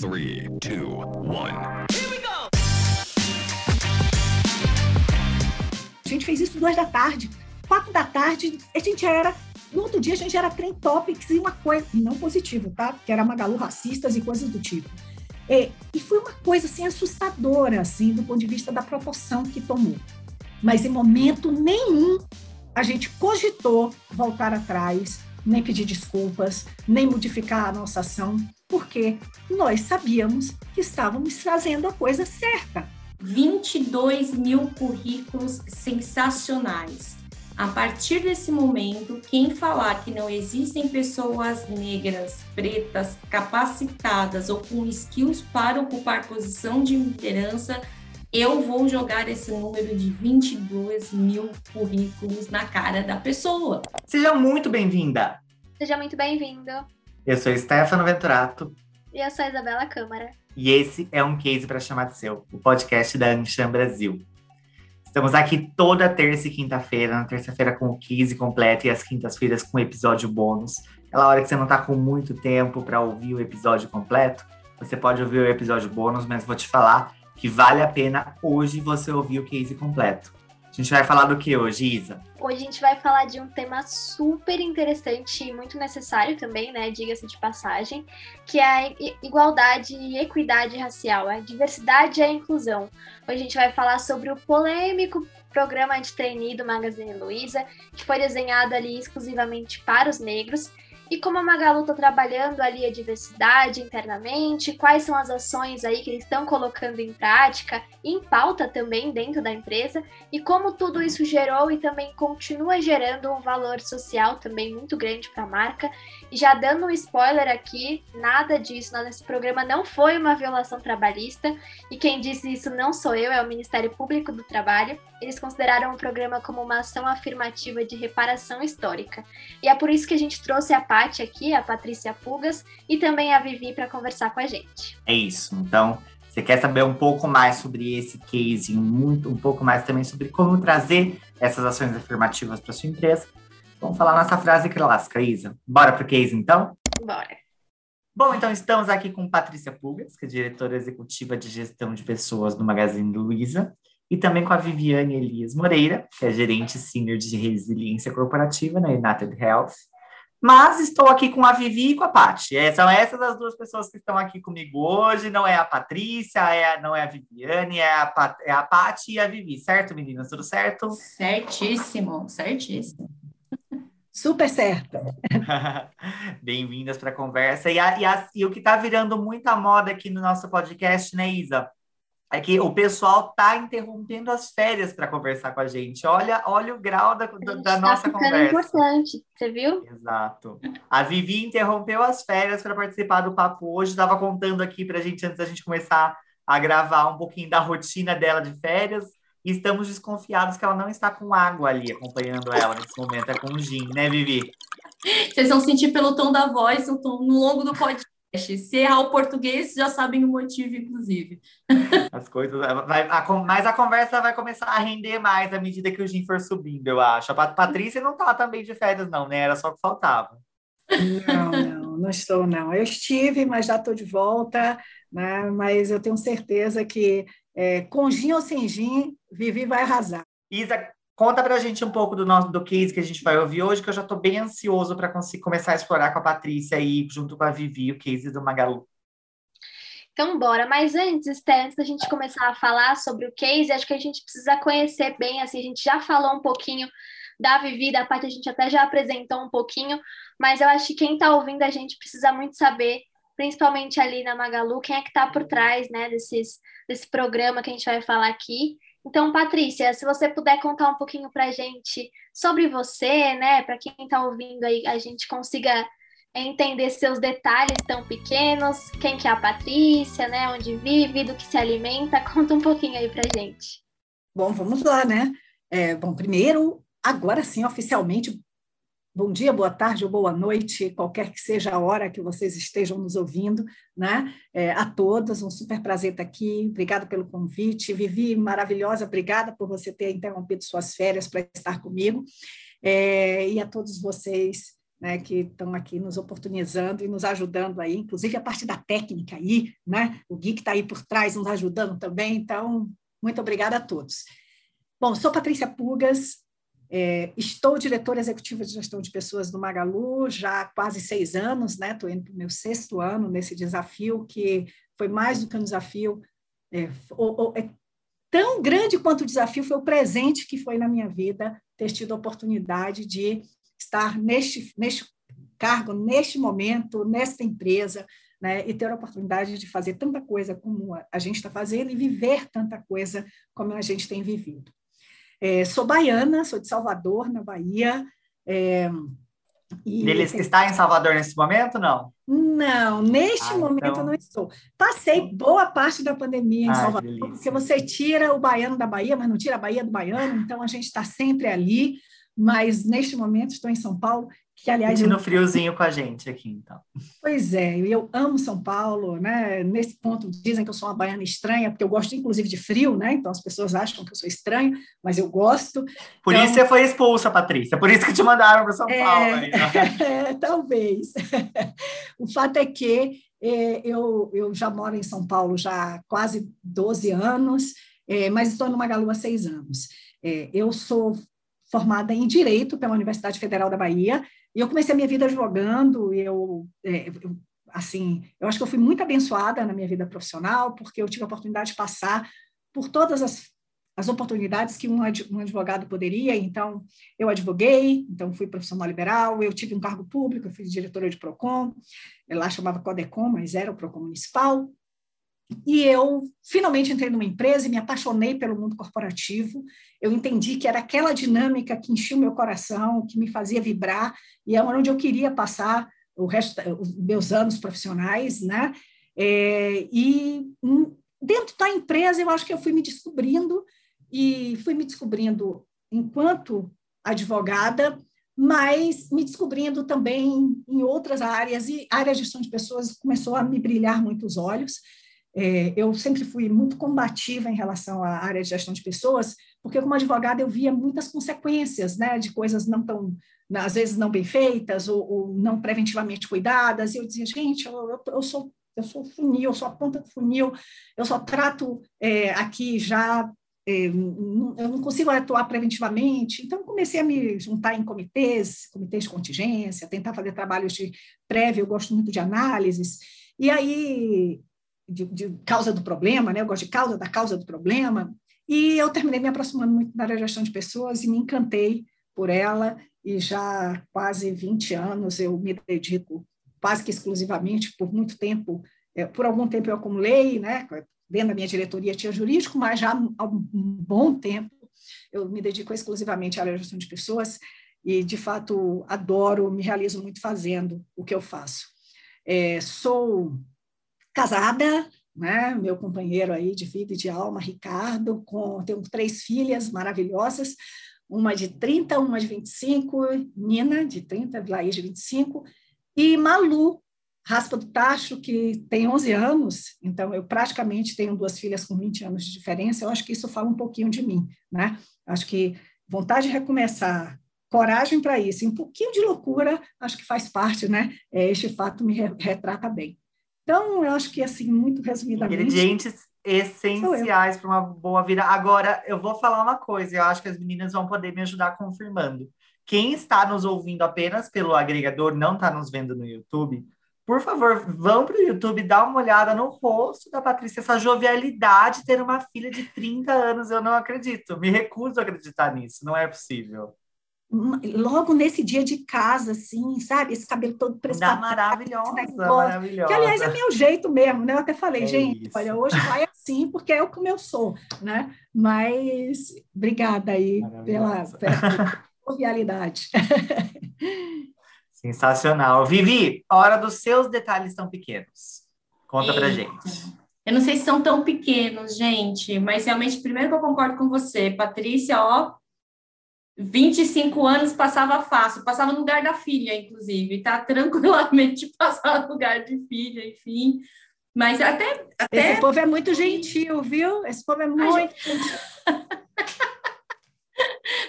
Three, two, one. A gente fez isso duas da tarde, quatro da tarde, a gente era. No outro dia a gente era trem topics e uma coisa, e não positivo, tá? Que era Magalu racistas e coisas do tipo. É, e foi uma coisa assim assustadora, assim, do ponto de vista da proporção que tomou. Mas em momento nenhum a gente cogitou voltar atrás, nem pedir desculpas, nem modificar a nossa ação, porque nós sabíamos que estávamos fazendo a coisa certa. 22 mil currículos sensacionais. A partir desse momento, quem falar que não existem pessoas negras, pretas, capacitadas ou com skills para ocupar posição de liderança, eu vou jogar esse número de 22 mil currículos na cara da pessoa. Seja muito bem-vinda! Seja muito bem-vindo. Eu sou Stefano Venturato. E eu sou a Isabela Câmara. E esse é um case para chamar de seu, o podcast da Anshan Brasil. Estamos aqui toda terça e quinta-feira, na terça-feira com o case completo e às quintas-feiras com o episódio bônus. Aquela hora que você não está com muito tempo para ouvir o episódio completo, você pode ouvir o episódio bônus, mas vou te falar que vale a pena hoje você ouvir o case completo. A gente vai falar do que hoje, Isa? Hoje a gente vai falar de um tema super interessante e muito necessário também, né? Diga-se de passagem, que é a igualdade e equidade racial, a diversidade e a inclusão. Hoje a gente vai falar sobre o polêmico programa de trainee do Magazine Luiza, que foi desenhado ali exclusivamente para os negros e como a Magalu está trabalhando ali a diversidade internamente, quais são as ações aí que eles estão colocando em prática, em pauta também dentro da empresa, e como tudo isso gerou e também continua gerando um valor social também muito grande para a marca. Já dando um spoiler aqui, nada disso nesse programa não foi uma violação trabalhista, e quem disse isso não sou eu, é o Ministério Público do Trabalho. Eles consideraram o programa como uma ação afirmativa de reparação histórica. E é por isso que a gente trouxe a Paty aqui, a Patrícia Pugas, e também a Vivi para conversar com a gente. É isso. Então, você quer saber um pouco mais sobre esse case, muito, um pouco mais também sobre como trazer essas ações afirmativas para sua empresa? Vamos falar nossa frase clássica, Isa. Bora pro case, então? Bora. Bom, então estamos aqui com Patrícia Pugas, que é diretora executiva de gestão de pessoas do Magazine Luiza, e também com a Viviane Elias Moreira, que é gerente senior de resiliência corporativa na United Health. Mas estou aqui com a Vivi e com a Paty. É, são essas as duas pessoas que estão aqui comigo hoje. Não é a Patrícia, é a, não é a Viviane, é a, Pat, é a Paty e a Vivi, certo, meninas? Tudo certo? Certíssimo, certíssimo. Super certa. Bem-vindas para a conversa. E, a, e, a, e o que está virando muita moda aqui no nosso podcast, né, Isa? É que o pessoal tá interrompendo as férias para conversar com a gente. Olha, olha o grau da, da, da tá nossa conversa. importante, você viu? Exato. A Vivi interrompeu as férias para participar do papo hoje. Estava contando aqui para a gente antes da gente começar a gravar um pouquinho da rotina dela de férias. E estamos desconfiados que ela não está com água ali acompanhando ela nesse momento. É com gin, né, Vivi? Vocês vão sentir pelo tom da voz no, tom, no longo do podcast. Se errar o português, já sabem o motivo, inclusive. As coisas. Vai, a, mas a conversa vai começar a render mais à medida que o Gin for subindo, eu acho. A Patrícia não tá também de férias, não, né? Era só o que faltava. Não, não, não estou, não. Eu estive, mas já estou de volta, né? Mas eu tenho certeza que é, com gin ou sem gin, Vivi vai arrasar. Isa, Conta pra gente um pouco do nosso do case que a gente vai ouvir hoje, que eu já estou bem ansioso para conseguir começar a explorar com a Patrícia aí, junto com a Vivi, o case do Magalu. Então, bora. Mas antes, Sté, antes da gente começar a falar sobre o case, acho que a gente precisa conhecer bem, assim, a gente já falou um pouquinho da Vivi, da parte a gente até já apresentou um pouquinho, mas eu acho que quem está ouvindo a gente precisa muito saber, principalmente ali na Magalu, quem é que está por trás, né, desses, desse programa que a gente vai falar aqui. Então, Patrícia, se você puder contar um pouquinho para a gente sobre você, né, para quem está ouvindo aí, a gente consiga entender seus detalhes tão pequenos, quem que é a Patrícia, né, onde vive, do que se alimenta, conta um pouquinho aí para gente. Bom, vamos lá, né? É, bom, primeiro, agora sim, oficialmente, bom dia, boa tarde ou boa noite, qualquer que seja a hora que vocês estejam nos ouvindo, né? É, a todas, um super prazer estar aqui, obrigada pelo convite. Vivi, maravilhosa, obrigada por você ter interrompido suas férias para estar comigo. É, e a todos vocês, né, que estão aqui nos oportunizando e nos ajudando aí, inclusive a parte da técnica aí, né? O Gui que está aí por trás nos ajudando também. Então, muito obrigada a todos. Bom, sou Patrícia Pugas, é, estou diretora executiva de gestão de pessoas no Magalu já há quase seis anos, né? Estou indo para o meu sexto ano nesse desafio, que foi mais do que um desafio, é, é tão grande quanto o desafio foi o presente que foi na minha vida ter tido a oportunidade de estar neste, neste cargo, neste momento, nesta empresa, né, e ter a oportunidade de fazer tanta coisa como a gente está fazendo e viver tanta coisa como a gente tem vivido. É, sou baiana, sou de Salvador, na Bahia. É, e que está em Salvador nesse momento, não? Não, neste ah, momento então... não estou. Passei boa parte da pandemia em Ai, Salvador, porque você tira o baiano da Bahia, mas não tira a Bahia do baiano, então a gente está sempre ali mas neste momento estou em São Paulo, que aliás... no friozinho com a gente aqui, então. Pois é, eu amo São Paulo, né? Nesse ponto dizem que eu sou uma baiana estranha, porque eu gosto inclusive de frio, né? Então as pessoas acham que eu sou estranho, mas eu gosto. Por então... isso você foi expulsa, Patrícia, por isso que te mandaram para São é... Paulo. Aí, né? talvez. o fato é que é, eu, eu já moro em São Paulo já há quase 12 anos, é, mas estou no Magalu há seis anos. É, eu sou formada em Direito pela Universidade Federal da Bahia, e eu comecei a minha vida advogando, eu, é, eu, assim, eu acho que eu fui muito abençoada na minha vida profissional, porque eu tive a oportunidade de passar por todas as, as oportunidades que um, advogado poderia, então, eu advoguei, então fui profissional liberal, eu tive um cargo público, eu fui diretora de PROCON, lá chamava CODECOM, mas era o PROCON municipal, e eu finalmente entrei numa empresa e me apaixonei pelo mundo corporativo. Eu entendi que era aquela dinâmica que enchia o meu coração, que me fazia vibrar, e é onde eu queria passar o resto os meus anos profissionais, né? É, e hum, dentro da empresa eu acho que eu fui me descobrindo e fui me descobrindo enquanto advogada, mas me descobrindo também em outras áreas e a área de gestão de pessoas começou a me brilhar muito os olhos. É, eu sempre fui muito combativa em relação à área de gestão de pessoas, porque como advogada eu via muitas consequências, né, de coisas não tão, às vezes não bem feitas ou, ou não preventivamente cuidadas. E eu dizia, gente, eu, eu, eu, sou eu sou funil, eu sou a ponta do funil, eu só trato é, aqui já é, eu não consigo atuar preventivamente, então comecei a me juntar em comitês, comitês de contingência, tentar fazer trabalhos de prévio, eu gosto muito de análises, e aí de, de, causa do problema, né? eu gosto de causa da causa do problema, e eu terminei me aproximando muito da área de gestão de pessoas e me encantei por ela, e já há quase 20 anos eu me dedico quase que exclusivamente, por muito tempo, é, por algum tempo eu acumulei, né? dentro da minha diretoria tinha jurídico, mas já há um bom tempo eu me dedico exclusivamente à área de gestão de pessoas, e de fato adoro, me realizo muito fazendo o que eu faço. É, sou casada, né? Meu companheiro aí de vida e de alma, Ricardo, com tenho três filhas maravilhosas, uma de 30, uma de 25, Nina, de 30, Laís, de 25, e Malu, raspa do tacho, que tem 11 anos, então eu praticamente tenho duas filhas com 20 anos de diferença, eu acho que isso fala um pouquinho de mim, né? Acho que vontade de recomeçar, coragem para isso, e um pouquinho de loucura, acho que faz parte, né? É, este fato me retrata bem. Então, eu acho que, assim, muito resumidamente. Ingredientes essenciais para uma boa vida. Agora, eu vou falar uma coisa, eu acho que as meninas vão poder me ajudar confirmando. Quem está nos ouvindo apenas pelo agregador, não está nos vendo no YouTube, por favor, vão para o YouTube, dá uma olhada no rosto da Patrícia, essa jovialidade, ter uma filha de 30 anos, eu não acredito, me recuso a acreditar nisso, não é possível logo nesse dia de casa, assim, sabe? Esse cabelo todo prestado. Maravilhosa, maravilhosa. Que, aliás, é meu jeito mesmo, né? Eu até falei, é gente, isso. olha, hoje vai assim, porque é o como eu sou, né? Mas, obrigada aí pela, pela jovialidade. Sensacional. Vivi, hora dos seus detalhes tão pequenos. Conta Eita. pra gente. Eu não sei se são tão pequenos, gente, mas realmente, primeiro que eu concordo com você, Patrícia, ó, 25 anos passava fácil, passava no lugar da filha, inclusive, tá? Tranquilamente passava no lugar de filha, enfim. Mas até, até. Esse povo é muito gentil, viu? Esse povo é muito. Gente...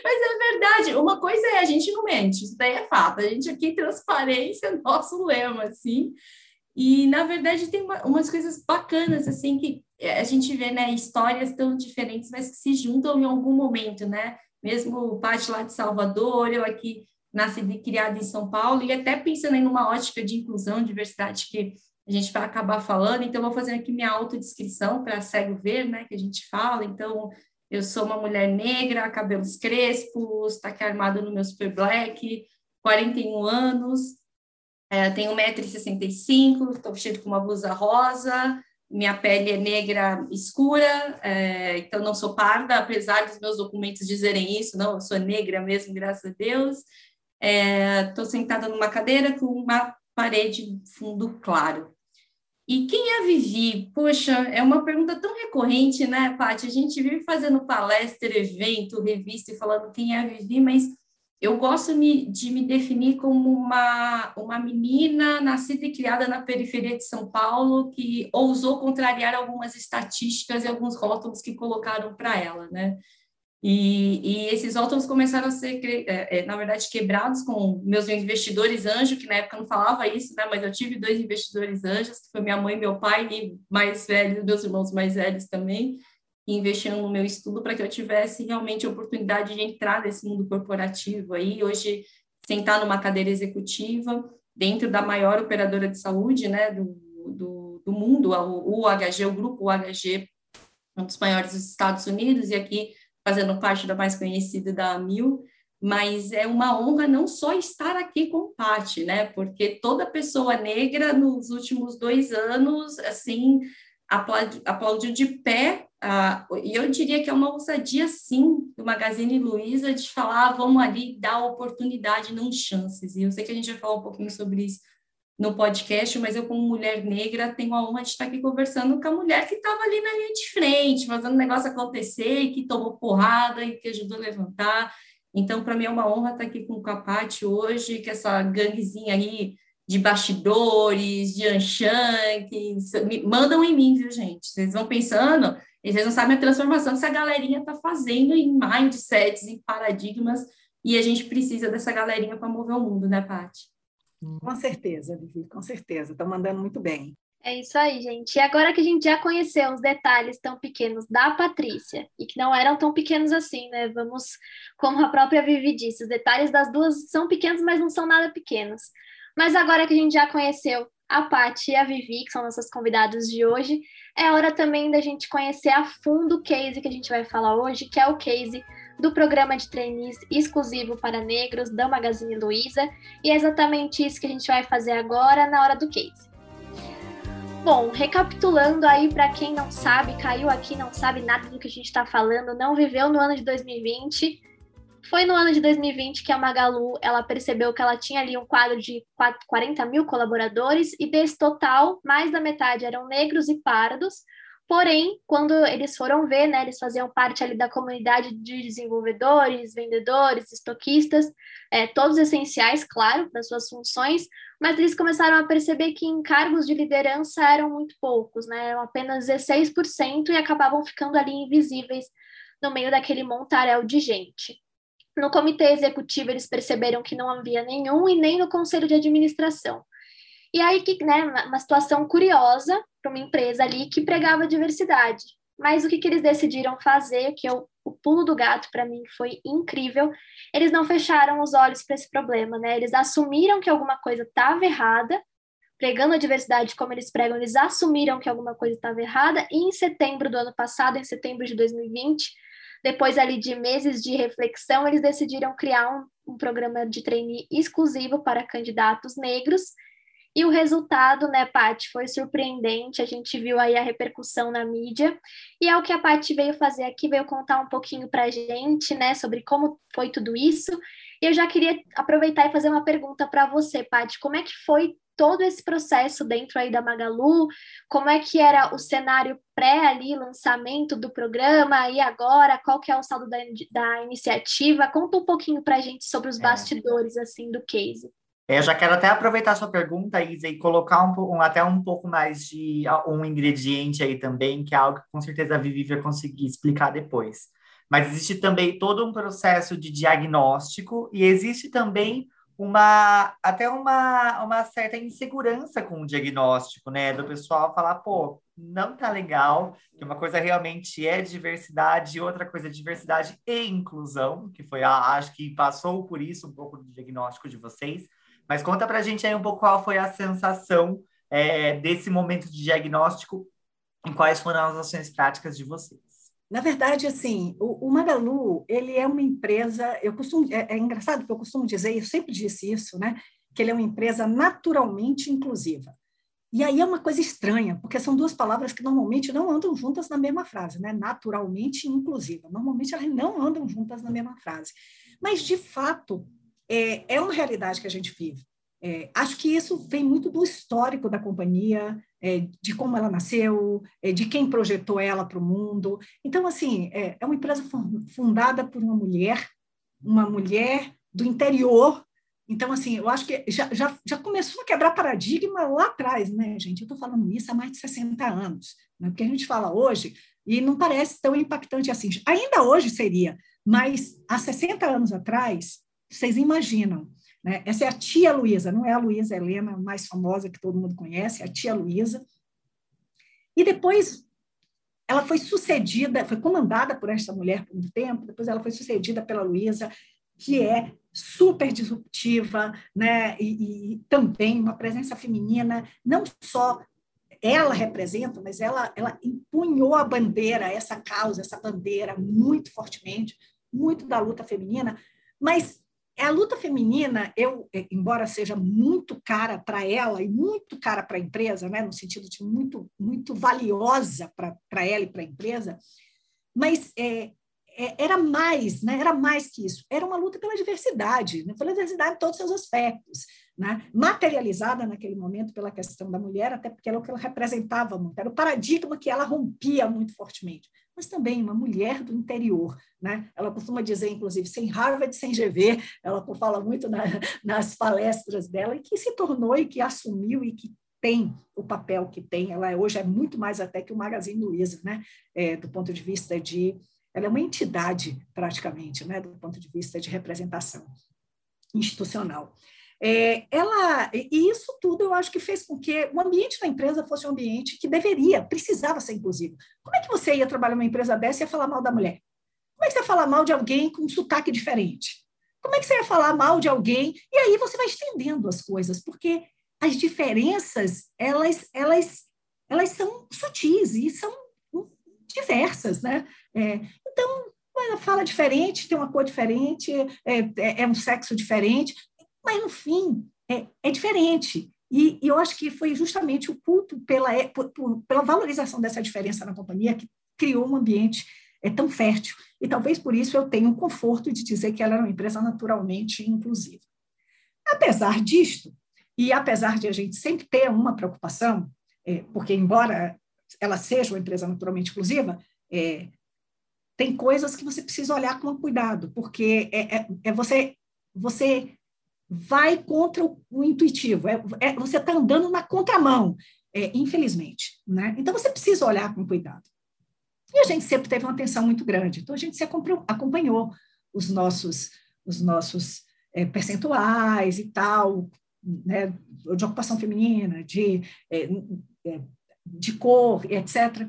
Mas é verdade. Uma, coisa é a gente não mente, isso daí é fato. A gente aqui, transparência, é nosso lema, assim. E, na verdade, tem uma, umas coisas bacanas, assim, que a gente vê, né, histórias tão diferentes, mas que se juntam em algum momento, né? Mesmo parte lá de Salvador, eu aqui nascida e criada em São Paulo, e até pensando em uma ótica de inclusão, diversidade que a gente vai acabar falando, então vou fazer aqui minha autodescrição para cego ver, né, que a gente fala, então eu sou uma mulher negra, cabelos crespos, tá aqui armado no meu super black, 41 anos, é, tenho 1,65m, estou vestido com uma blusa rosa, minha pele é negra escura, é, então não sou parda, apesar dos meus documentos dizerem isso, não, eu sou negra mesmo, graças a Deus. Estou é, sentada numa cadeira com uma parede fundo claro. E quem é Vivi? Poxa, é uma pergunta tão recorrente, né, Paty? A gente vive fazendo palestra, evento, revista e falando quem é Vivi, mas eu gosto de me definir como uma, uma menina nascida e criada na periferia de São Paulo que ousou contrariar algumas estatísticas e alguns rótulos que colocaram para ela, né? E, e, esses rótulos começaram a ser, é, é, na verdade, quebrados com meus investidores anjos, que na época não falava isso, né? Mas eu tive dois investidores anjos, que foi minha mãe e meu pai, e mais velhos, meus irmãos mais velhos também investindo no meu estudo para que eu tivesse realmente a oportunidade de entrar nesse mundo corporativo aí, hoje sentar numa cadeira executiva dentro da maior operadora de saúde, né, do, do, do mundo, o UHG, o grupo UHG, um dos maiores dos Estados Unidos, e aqui fazendo parte da mais conhecida da Mil, mas é uma honra não só estar aqui com Pati, né, porque toda pessoa negra nos últimos dois anos, assim, aplaudiu de pé e eu diria que é uma ousadia, sim, do Magazine Luiza de falar, ah, vamos ali dar oportunidade, não chances. E eu sei que a gente vai falar um pouquinho sobre isso no podcast, mas eu, como mulher negra, tenho a honra de estar aqui conversando com a mulher que estava ali na linha de frente, fazendo o negócio acontecer, que tomou porrada e que ajudou a levantar. Então, para mim é uma honra estar aqui com o Capate hoje, que essa ganguezinha aí de bastidores, de Anshan, que mandam em mim, viu, gente? Vocês vão pensando, e vocês não sabem a transformação que essa galerinha está fazendo em mindsets, em paradigmas, e a gente precisa dessa galerinha para mover o mundo, né, Paty? Com certeza, Vivi, com certeza. Estão mandando muito bem. É isso aí, gente. E agora que a gente já conheceu os detalhes tão pequenos da Patrícia, e que não eram tão pequenos assim, né? Vamos, como a própria Vivi disse, os detalhes das duas são pequenos, mas não são nada pequenos. Mas agora que a gente já conheceu a Paty e a Vivi, que são nossas convidadas de hoje, é hora também da gente conhecer a fundo o case que a gente vai falar hoje, que é o case do programa de trainees exclusivo para negros da Magazine Luiza, e é exatamente isso que a gente vai fazer agora na hora do case. Bom, recapitulando aí para quem não sabe, caiu aqui, não sabe nada do que a gente está falando, não viveu no ano de 2020, foi no ano de 2020 que a Magalu ela percebeu que ela tinha ali um quadro de 40 mil colaboradores e desse total, mais da metade eram negros e pardos. Porém, quando eles foram ver, né, eles faziam parte ali da comunidade de desenvolvedores, vendedores, estoquistas, é, todos essenciais, claro, das suas funções, mas eles começaram a perceber que em cargos de liderança eram muito poucos, né, eram apenas 16% e acabavam ficando ali invisíveis no meio daquele montaréu de gente. No comitê executivo, eles perceberam que não havia nenhum e nem no conselho de administração. E aí, que, né, uma situação curiosa para uma empresa ali que pregava diversidade. Mas o que, que eles decidiram fazer, que eu, o pulo do gato para mim foi incrível, eles não fecharam os olhos para esse problema, né? Eles assumiram que alguma coisa estava errada, pregando a diversidade como eles pregam, eles assumiram que alguma coisa estava errada, e em setembro do ano passado, em setembro de 2020, depois ali de meses de reflexão, eles decidiram criar um, um programa de trainee exclusivo para candidatos negros. E o resultado, né, Paty, foi surpreendente. A gente viu aí a repercussão na mídia. E é o que a Paty veio fazer aqui, veio contar um pouquinho para a gente, né, sobre como foi tudo isso. E eu já queria aproveitar e fazer uma pergunta para você, Paty. Como é que foi todo esse processo dentro aí da Magalu, como é que era o cenário pré ali, lançamento do programa, e agora, qual que é o saldo da, da iniciativa? Conta um pouquinho para a gente sobre os é. bastidores, assim, do case. É, eu já quero até aproveitar sua pergunta, Isa, e colocar um, um, até um pouco mais de um ingrediente aí também, que é algo que com certeza a Vivi vai conseguir explicar depois. Mas existe também todo um processo de diagnóstico e existe também uma até uma, uma certa insegurança com o diagnóstico, né? Do pessoal falar, pô, não tá legal, que uma coisa realmente é diversidade, e outra coisa é diversidade e inclusão, que foi a, acho que passou por isso um pouco do diagnóstico de vocês. Mas conta pra gente aí um pouco qual foi a sensação é, desse momento de diagnóstico e quais foram as ações práticas de vocês. Na verdade, assim, o, o, Magalu, ele é uma empresa, eu costumo, é, é, engraçado porque eu costumo dizer, eu sempre disse isso, né, que ele é uma empresa naturalmente inclusiva. E aí é uma coisa estranha, porque são duas palavras que normalmente não andam juntas na mesma frase, né? Naturalmente inclusiva. Normalmente elas não andam juntas na mesma frase. Mas, de fato, é, é uma realidade que a gente vive. É, acho que isso vem muito do histórico da companhia, é, de como ela nasceu, é, de quem projetou ela para o mundo. Então, assim, é, é uma empresa fundada por uma mulher, uma mulher do interior. Então, assim, eu acho que já, já, já começou a quebrar paradigma lá atrás, né, gente? Eu estou falando isso há mais de 60 anos, né? porque a gente fala hoje e não parece tão impactante assim. Ainda hoje seria, mas há 60 anos atrás, vocês imaginam, né? Essa é a tia Luísa, não é a Luísa Helena mais famosa que todo mundo conhece, é a tia Luísa. E depois ela foi sucedida, foi comandada por esta mulher por um tempo, depois ela foi sucedida pela Luísa, que é super disruptiva, né? E, e, também uma presença feminina, não só ela representa, mas ela, ela empunhou a bandeira, essa causa, essa bandeira muito fortemente, muito da luta feminina, mas a luta feminina, eu, é, embora seja muito cara para ela e muito cara para a empresa, né, no sentido de muito, muito valiosa para ela e para a empresa, mas é, é, era mais, né, era mais que isso. Era uma luta pela diversidade, né, pela diversidade em todos os seus aspectos, né, materializada naquele momento pela questão da mulher, até porque era o que ela representava muito, era o paradigma que ela rompia muito fortemente mas também uma mulher do interior. Né? Ela costuma dizer, inclusive, sem Harvard, sem GV, ela fala muito na, nas palestras dela, e que se tornou e que assumiu e que tem o papel que tem. Ela hoje é muito mais até que o Magazine Luiza, né? É, do ponto de vista de. Ela é uma entidade, praticamente, né? do ponto de vista de representação institucional. É, ela, e isso tudo eu acho que fez com que o ambiente da empresa fosse um ambiente que deveria, precisava ser inclusivo. Como é que você ia trabalhar numa empresa dessa e ia falar mal da mulher? Como é que você ia falar mal de alguém com um sotaque diferente? Como é que você ia falar mal de alguém? E aí você vai estendendo as coisas, porque as diferenças, elas, elas, elas são sutis e são diversas, né? É, então, ela fala diferente, tem uma cor diferente, é, é, é um sexo diferente, mas, no fim, é, é diferente. E, e, eu acho que foi justamente o culto pela, é, por, pela valorização dessa diferença na companhia que criou um ambiente é, tão fértil. E talvez por isso eu tenha o conforto de dizer que ela era uma empresa naturalmente inclusiva. Apesar disto, e apesar de a gente sempre ter uma preocupação, é, porque embora ela seja uma empresa naturalmente inclusiva, é, tem coisas que você precisa olhar com cuidado, porque é, é, é você, você vai contra o, o intuitivo, é, é você está andando na contramão, é, infelizmente. Né? Então, você precisa olhar com cuidado. E a gente sempre teve uma atenção muito grande, então a gente se acompanhou os nossos, os nossos é, percentuais e tal, né, de ocupação feminina, de, é, é, de cor, etc.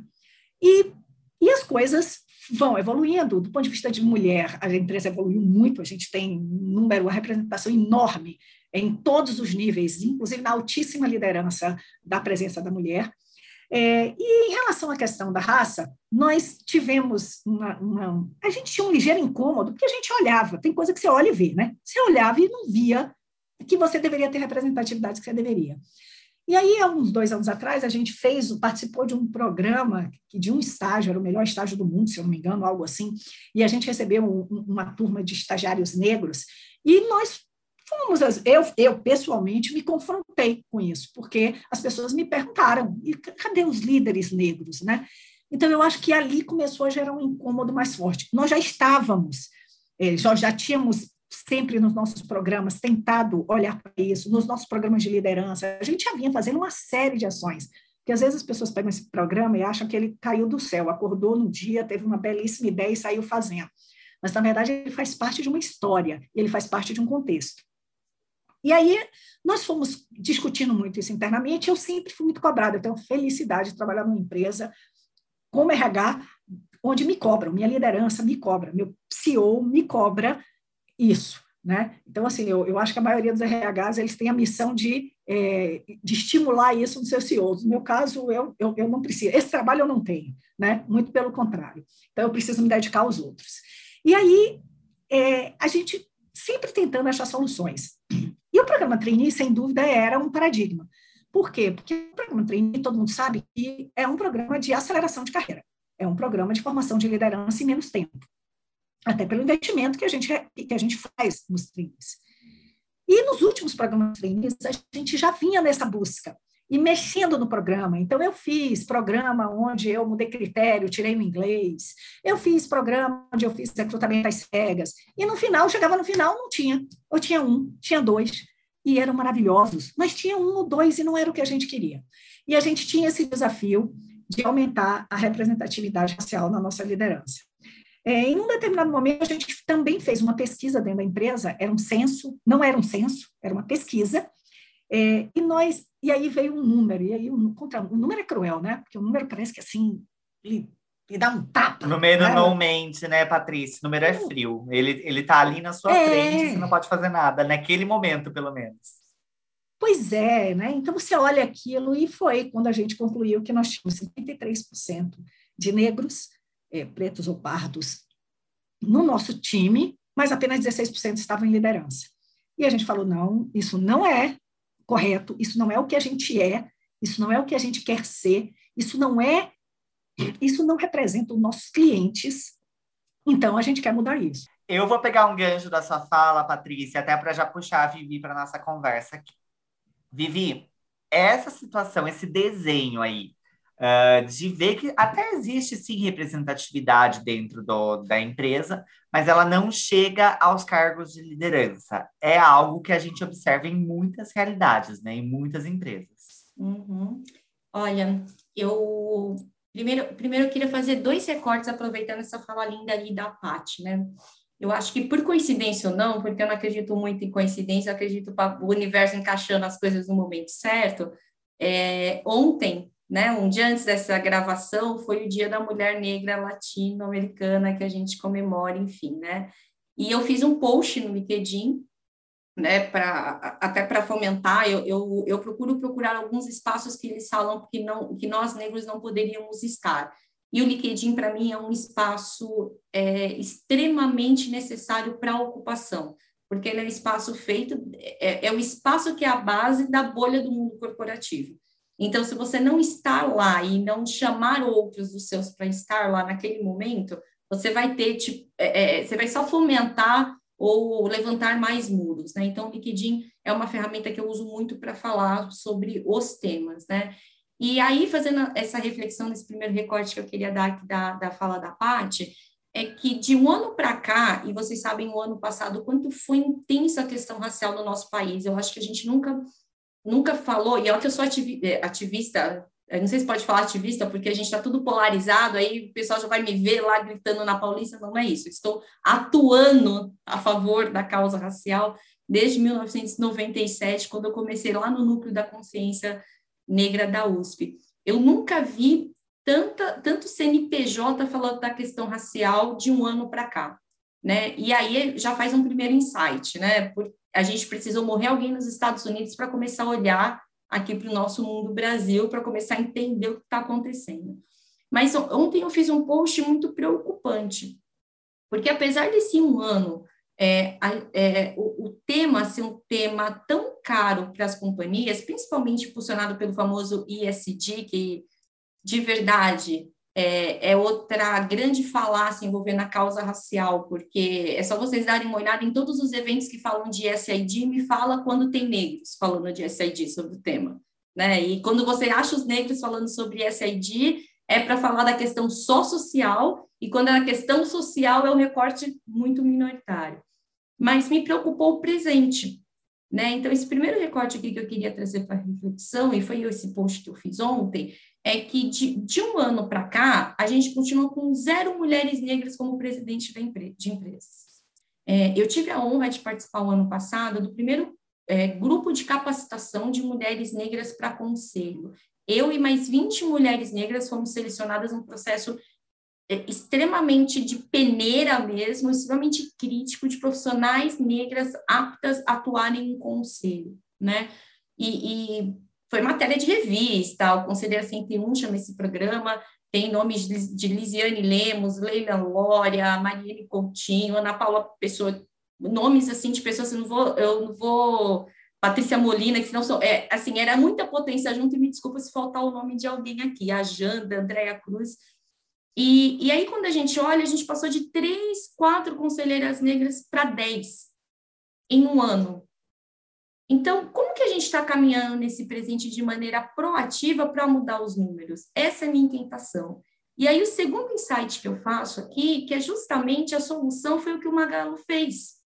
E, e as coisas vão evoluindo. Do ponto de vista de mulher, a empresa evoluiu muito, a gente tem um número, uma representação enorme em todos os níveis, inclusive na altíssima liderança da presença da mulher. É, e em relação à questão da raça, nós tivemos uma, uma, A gente tinha um ligeiro incômodo, porque a gente olhava, tem coisa que você olha e vê, né? Você olhava e não via que você deveria ter representatividade que você deveria. E aí, há uns dois anos atrás, a gente fez, participou de um programa de um estágio, era o melhor estágio do mundo, se eu não me engano, algo assim, e a gente recebeu um, uma turma de estagiários negros, e nós fomos, eu, eu pessoalmente me confrontei com isso, porque as pessoas me perguntaram, e cadê os líderes negros, né? Então, eu acho que ali começou a gerar um incômodo mais forte. Nós já estávamos, eh, já, já tínhamos sempre nos nossos programas tentado olhar para isso, nos nossos programas de liderança. A gente já vinha fazendo uma série de ações Porque às vezes as pessoas pegam esse programa e acham que ele caiu do céu, acordou no dia, teve uma belíssima ideia e saiu fazendo. Mas, na verdade, ele faz parte de uma história, ele faz parte de um contexto. E aí, nós fomos discutindo muito isso internamente, eu sempre fui muito cobrada, eu tenho felicidade de trabalhar numa empresa como RH, onde me cobram, minha liderança me cobra, meu CEO me cobra isso. Né? Então, assim, eu, eu acho que a maioria dos RHs eles têm a missão de, é, de estimular isso nos seus CEOs. No meu caso, eu, eu, eu não preciso. Esse trabalho eu não tenho, né? muito pelo contrário. Então, eu preciso me dedicar aos outros. E aí, é, a gente sempre tentando achar soluções. E o programa Trainee, sem dúvida, era um paradigma. Por quê? Porque o programa Trainee, todo mundo sabe que é um programa de aceleração de carreira. É um programa de formação de liderança em menos tempo até pelo investimento que a gente, que a gente faz nos trainees. E nos últimos programas trainees, a gente já vinha nessa busca e mexendo no programa. Então, eu fiz programa onde eu mudei critério, tirei o inglês, eu fiz programa onde eu fiz recrutamento às cegas, e no final, chegava no final, não tinha. Eu tinha um, tinha dois, e eram maravilhosos, mas tinha um ou dois e não era o que a gente queria. E a gente tinha esse desafio de aumentar a representatividade racial na nossa liderança. É, em um determinado momento, a gente também fez uma pesquisa dentro da empresa, era um censo, não era um censo, era uma pesquisa, é, e nós, e aí veio um número, e aí um, contra, o número é cruel, né? Porque o número parece que assim, ele, ele dá um tapa. O número né? não mente, né, Patrícia? O número é frio. Ele, ele tá ali na sua é... frente, você não pode fazer nada, naquele momento, pelo menos. Pois é, né? Então você olha aquilo e foi quando a gente concluiu que nós tínhamos 53% de negros, é, pretos ou pardos no nosso time, mas apenas 16% estavam em liderança. E a gente falou: não, isso não é correto, isso não é o que a gente é, isso não é o que a gente quer ser, isso não é, isso não representa os nossos clientes. Então a gente quer mudar isso. Eu vou pegar um gancho da sua fala, Patrícia, até para já puxar a Vivi para nossa conversa aqui. Vivi, essa situação, esse desenho aí, uh, de ver que até existe sim representatividade dentro do, da empresa, mas ela não chega aos cargos de liderança. É algo que a gente observa em muitas realidades, né, em muitas empresas. Uhum. Olha, eu primeiro, primeiro eu queria fazer dois recortes aproveitando essa fala linda ali da Paty, né? Eu acho que por coincidência ou não, porque eu não acredito muito em coincidência, eu acredito o universo encaixando as coisas no momento certo. É, ontem né? Um dia antes dessa gravação foi o Dia da Mulher Negra Latino-Americana que a gente comemora, enfim, né? E eu fiz um post no LinkedIn, né? Para até para fomentar, eu, eu, eu procuro procurar alguns espaços que eles falam que não que nós negros não poderíamos estar. E o LinkedIn, para mim, é um espaço é, extremamente necessário para a ocupação, porque ele é um espaço feito, é, é o espaço que é a base da bolha do mundo corporativo. Então, se você não está lá e não chamar outros dos seus para estar lá naquele momento, você vai ter, tipo, é, é, você vai só fomentar ou levantar mais muros, né? Então, o LinkedIn é uma ferramenta que eu uso muito para falar sobre os temas, né? E aí, fazendo essa reflexão nesse primeiro recorte que eu queria dar aqui da, da fala da Paty, é que de um ano para cá, e vocês sabem o ano passado, quanto foi intensa a questão racial no nosso país, eu acho que a gente nunca nunca falou, e é que eu sou é, ativista, não sei se pode falar ativista, porque a gente está tudo polarizado, aí o pessoal já vai me ver lá gritando na Paulista, não é isso. Estou atuando a favor da causa racial desde 1997, quando eu comecei lá no núcleo da consciência negra da USP. Eu nunca vi tanta, tanto CNPJ falando da questão racial de um ano para cá. Né? E aí já faz um primeiro insight, né? Por, a gente precisou morrer alguém nos Estados Unidos para começar a olhar aqui para o nosso mundo Brasil, para começar a entender o que está acontecendo. Mas ontem eu fiz um post muito preocupante, porque apesar desse um ano é, é, o, o, tema ser um tema tão caro para as companhias, principalmente impulsionado pelo famoso ISD, que de verdade é, é, outra grande falácia envolvendo a causa racial, porque é só vocês darem uma olhada em todos os eventos que falam de SID, me fala quando tem negros falando de SID sobre o tema. Né? E quando você acha os negros falando sobre SID, é para falar da questão só social, e quando é a questão social é um recorte muito minoritário. Mas me preocupou o presente, Né? Então, esse primeiro recorte aqui que eu queria trazer para reflexão, e foi esse post que eu fiz ontem, é que de, de um ano para cá, a gente continua com zero mulheres negras como presidente empre de empresas. É, eu tive a honra de participar o ano passado do primeiro é, grupo de capacitação de mulheres negras para conselho. Eu e mais 20 mulheres negras fomos selecionadas num processo é, extremamente de peneira mesmo, extremamente crítico de profissionais negras aptas a atuarem em conselho, né? E, e foi matéria de revista, o Conselheiro 101 chama esse programa, tem nomes de, Lisiane Lemos, Leila Lória, Marielle Coutinho, Ana Paula Pessoa, nomes assim de pessoas, eu não vou, eu não vou Patrícia Molina, que não são, é, assim, era muita potência junto, e me desculpa se faltar o nome de alguém aqui, a Janda, Andréa Cruz, e, e aí, quando a gente olha, a gente passou de três, quatro conselheiras negras para dez em um ano. Então, como que a gente está caminhando nesse presente de maneira proativa para mudar os números? Essa é a minha tentação. E aí, o segundo insight que eu faço aqui, que é justamente a solução, foi o que o Magalu fez.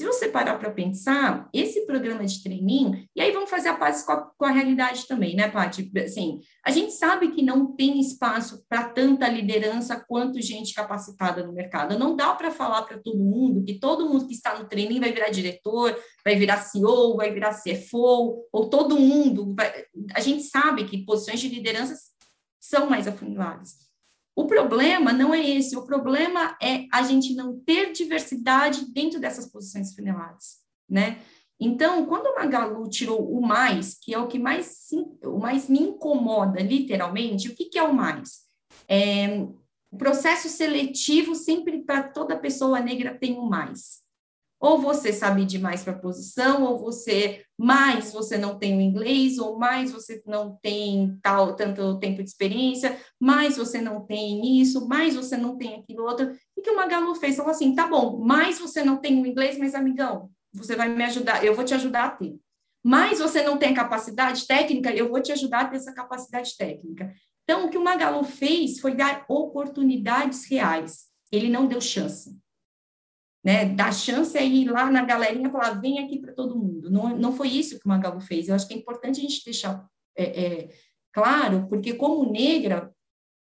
Se você parar para pensar, esse programa de training, e aí vamos fazer a paz com a, com a realidade também, né, Paty? Assim, a gente sabe que não tem espaço para tanta liderança quanto gente capacitada no mercado. Não dá para falar para todo mundo que todo mundo que está no training vai virar diretor, vai virar CEO, vai virar CFO, ou todo mundo. Vai... A gente sabe que posições de liderança são mais afuniladas. O problema não é esse, o problema é a gente não ter diversidade dentro dessas posições funelares, né? Então, quando o Magalu tirou o mais, que é o que mais, o mais me incomoda, literalmente, o que, que é o mais? É, o processo seletivo sempre para toda pessoa negra tem o mais. Ou você sabe demais para a posição, ou você mais você não tem o inglês, ou mais você não tem tal tanto tempo de experiência, mais você não tem isso, mais você não tem aquilo outro. O que o Magalu fez? Falou assim: tá bom, mais você não tem o inglês, mas amigão, você vai me ajudar, eu vou te ajudar a ter. Mais você não tem capacidade técnica, eu vou te ajudar a ter essa capacidade técnica. Então, o que o Magalu fez foi dar oportunidades reais. Ele não deu chance né, dar chance ir lá na galerinha e falar, vem aqui para todo mundo. Não, não foi isso que o Magalu fez. Eu acho que é importante a gente deixar é, é, claro, porque como negra,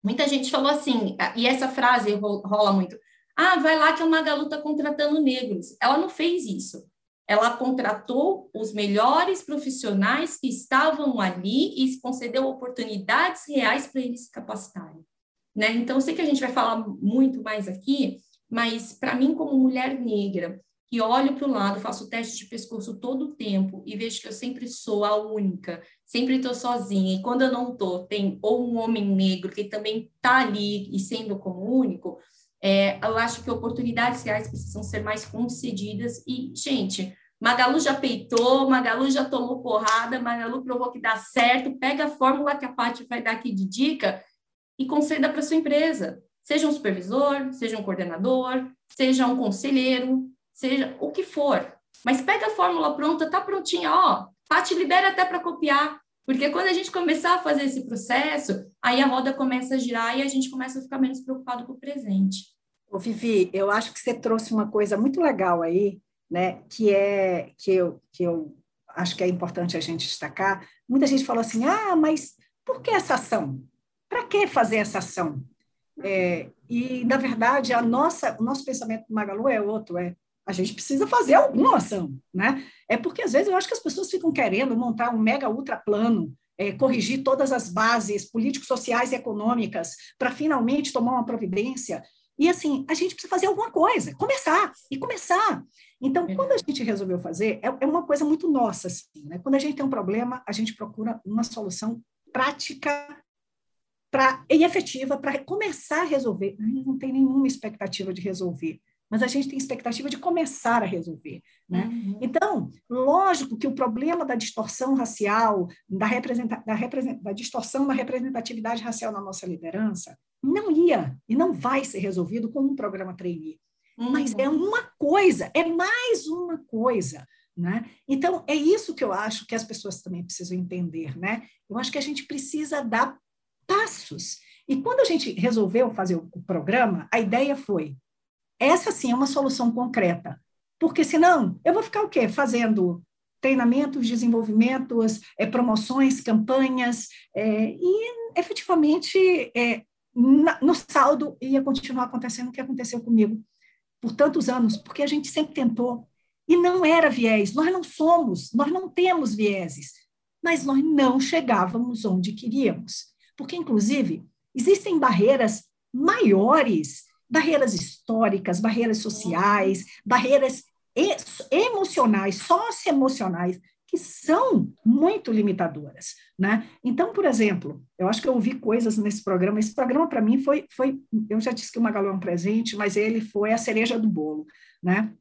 muita gente falou assim, e essa frase rola muito, ah, vai lá que o Magalu está contratando negros. Ela não fez isso. Ela contratou os melhores profissionais que estavam ali e concedeu oportunidades reais para eles se capacitarem. Né? Então, eu sei que a gente vai falar muito mais aqui, mas para mim, como mulher negra, que olho para o lado, faço teste de pescoço todo o tempo e vejo que eu sempre sou a única, sempre estou sozinha, e quando eu não estou, tem ou um homem negro que também está ali e sendo como único, é, eu acho que oportunidades reais precisam ser mais concedidas. E, gente, Magalu já peitou, Magalu já tomou porrada, Magalu provou que dá certo, pega a fórmula que a Paty vai dar aqui de dica e conceda para sua empresa. Seja um supervisor, seja um coordenador, seja um conselheiro, seja o que for. Mas pega a fórmula pronta, tá prontinha, ó. Pati libera até para copiar. Porque quando a gente começar a fazer esse processo, aí a roda começa a girar e a gente começa a ficar menos preocupado com o presente. Ô, Vivi, eu acho que você trouxe uma coisa muito legal aí, né? Que é que eu, que eu acho que é importante a gente destacar. Muita gente falou assim: ah, mas por que essa ação? Para que fazer essa ação? É, e, na verdade, a nossa, o nosso pensamento do Magalu é outro, é a gente precisa fazer alguma ação, né? É porque, às vezes, eu acho que as pessoas ficam querendo montar um mega ultra plano, é, corrigir todas as bases políticos, sociais e econômicas para finalmente tomar uma providência. E, assim, a gente precisa fazer alguma coisa, começar, e começar. Então, quando a gente resolveu fazer, é, é uma coisa muito nossa, assim, né? Quando a gente tem um problema, a gente procura uma solução prática pra, e efetiva para começar a resolver. A gente não tem nenhuma expectativa de resolver, mas a gente tem expectativa de começar a resolver. Né? Uhum. Então, lógico que o problema da distorção racial, da, representa, da, represent, da distorção da representatividade racial na nossa liderança, não ia e não vai ser resolvido com um programa trainee. Uhum. Mas é uma coisa, é mais uma coisa. Né? Então, é isso que eu acho que as pessoas também precisam entender. Né? Eu acho que a gente precisa dar passos. E quando a gente resolveu fazer o programa, a ideia foi: essa sim é uma solução concreta. Porque senão eu vou ficar o quê? Fazendo treinamentos, desenvolvimentos, é, promoções, campanhas, é, e efetivamente é, na, no saldo ia continuar acontecendo o que aconteceu comigo por tantos anos, porque a gente sempre tentou, e não era viés, nós não somos, nós não temos vieses, mas nós não chegávamos onde queríamos, porque, inclusive, existem barreiras maiores, barreiras históricas, barreiras sociais, barreiras emocionais, socioemocionais, que são muito limitadoras, né? Então, por exemplo, eu acho que eu ouvi coisas nesse programa. Esse programa para mim foi, foi, eu já disse que o Magalu é um presente, mas ele foi a cereja do bolo, né?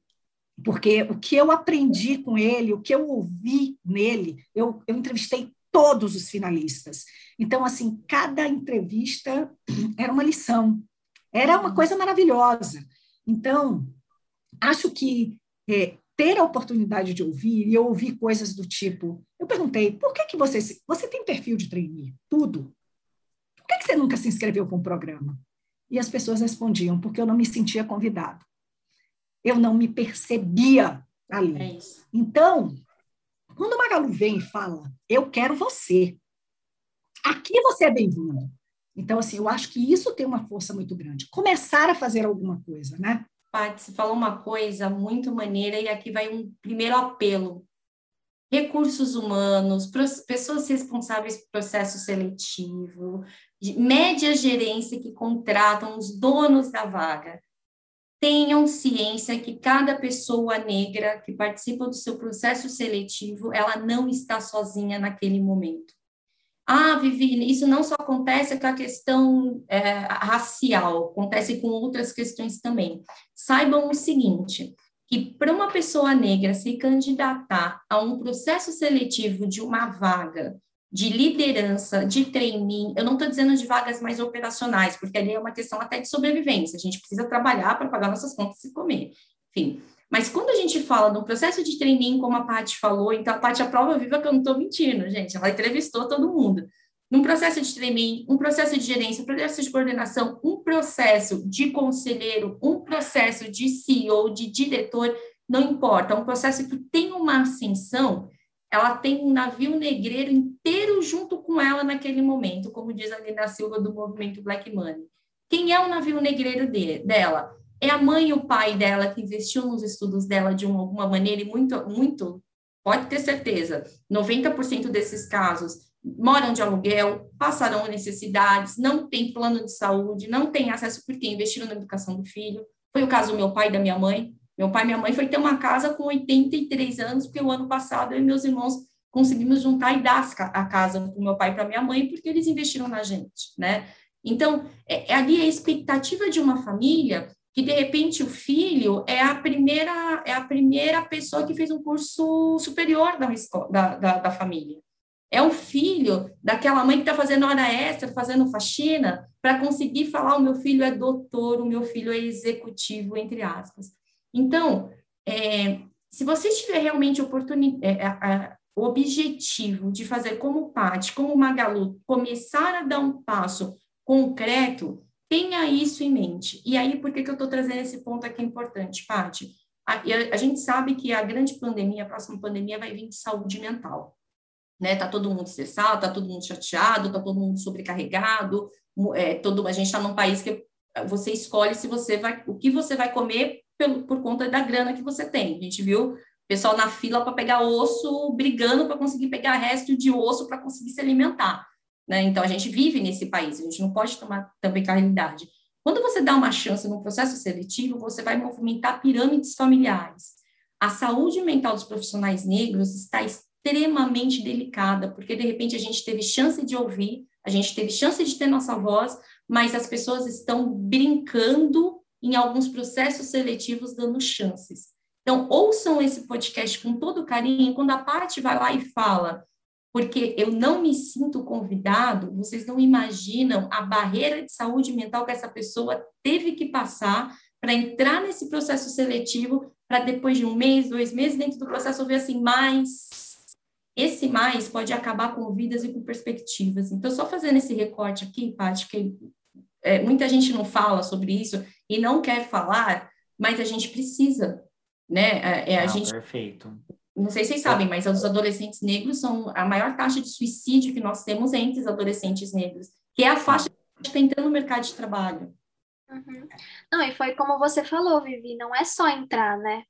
Porque o que eu aprendi com ele, o que eu ouvi nele, eu, eu entrevistei todos os finalistas. Então, assim, cada entrevista era uma lição, era uma coisa maravilhosa. Então, acho que é, ter a oportunidade de ouvir, e eu ouvi coisas do tipo, eu perguntei, por que, que você, você tem perfil de trainee? Tudo. Por que, que você nunca se inscreveu para um programa? E as pessoas respondiam, porque eu não me sentia convidado. Eu não me percebia ali. É então, quando o Magalu vem e fala, eu quero você, aqui você é bem-vindo. Então, assim, eu acho que isso tem uma força muito grande. Começar a fazer alguma coisa, né? Paty, você falou uma coisa muito maneira e aqui vai um primeiro apelo. Recursos humanos, pessoas responsáveis por processo seletivo, média gerência que contratam os donos da vaga. Tenham ciência que cada pessoa negra que participa do seu processo seletivo, ela não está sozinha naquele momento. Ah, Vivi, isso não só acontece com a questão é, racial, acontece com outras questões também. Saibam o seguinte, que para uma pessoa negra se candidatar a um processo seletivo de uma vaga de liderança, de trainee, eu não estou dizendo de vagas mais operacionais, porque ali é uma questão até de sobrevivência, a gente precisa trabalhar para pagar nossas contas e comer, enfim. Mas quando a gente fala no processo de training, como a Paty falou, então a Paty é a prova viva que eu não estou mentindo, gente, ela entrevistou todo mundo. Num processo de training, um processo de gerência, um processo de coordenação, um processo de conselheiro, um processo de CEO, de diretor, não importa, um processo que tem uma ascensão, ela tem um navio negreiro inteiro junto com ela naquele momento, como diz a Nina Silva do movimento Black Money. Quem é o navio negreiro de, dela? É a mãe e o pai dela que investiu nos estudos dela de uma, alguma maneira e muito, muito, pode ter certeza, 90% desses casos moram de aluguel, passarão necessidades, não tem plano de saúde, não tem acesso porque investiram na educação do filho. Foi o caso do meu pai e da minha mãe. Meu pai e minha mãe foi ter uma casa com 83 anos, porque o ano passado eu e meus irmãos conseguimos juntar e dar a casa para meu pai e para minha mãe, porque eles investiram na gente, né? Então, é, é ali a expectativa de uma família que de repente o filho é a primeira é a primeira pessoa que fez um curso superior da, da, da, da família. É o filho daquela mãe que está fazendo hora extra, fazendo faxina, para conseguir falar: o meu filho é doutor, o meu filho é executivo, entre aspas. Então, é, se você tiver realmente oportunidade, é, o objetivo de fazer como Pati, como Magalu, começar a dar um passo concreto, Tenha isso em mente. E aí, por que, que eu estou trazendo esse ponto aqui importante, Paty? A, a, gente sabe que a grande pandemia, a próxima pandemia, vai vir de saúde mental. Né? Tá todo mundo estressado, tá todo mundo chateado, tá todo mundo sobrecarregado. É, todo, a gente está num país que você escolhe se você vai, o que você vai comer pelo, por conta da grana que você tem. A gente viu pessoal na fila para pegar osso, brigando para conseguir pegar resto de osso para conseguir se alimentar. Né? Então, a gente vive nesse país, a gente não pode tomar também realidade. Quando você dá uma chance num processo seletivo, você vai movimentar pirâmides familiares. A saúde mental dos profissionais negros está extremamente delicada, porque de repente a gente teve chance de ouvir, a gente teve chance de ter nossa voz, mas as pessoas estão brincando em alguns processos seletivos dando chances. Então, ouçam esse podcast com todo carinho. Quando a parte vai lá e fala, porque eu não me sinto convidado, vocês não imaginam a barreira de saúde mental que essa pessoa teve que passar para entrar nesse processo seletivo, para depois de um mês, dois meses dentro do processo ouvir assim, mais. Esse mais pode acabar com vidas e com perspectivas. Então, só fazendo esse recorte aqui, Paty, que é, muita gente não fala sobre isso e não quer falar, mas a gente precisa, né? É, é a não, gente perfeito não sei se vocês sabem, mas os adolescentes negros são a maior taxa de suicídio que nós temos entre os adolescentes negros, que é a faixa que está entrando no mercado de trabalho. Uhum. Não, e foi como você falou, Vivi, não é só entrar, né?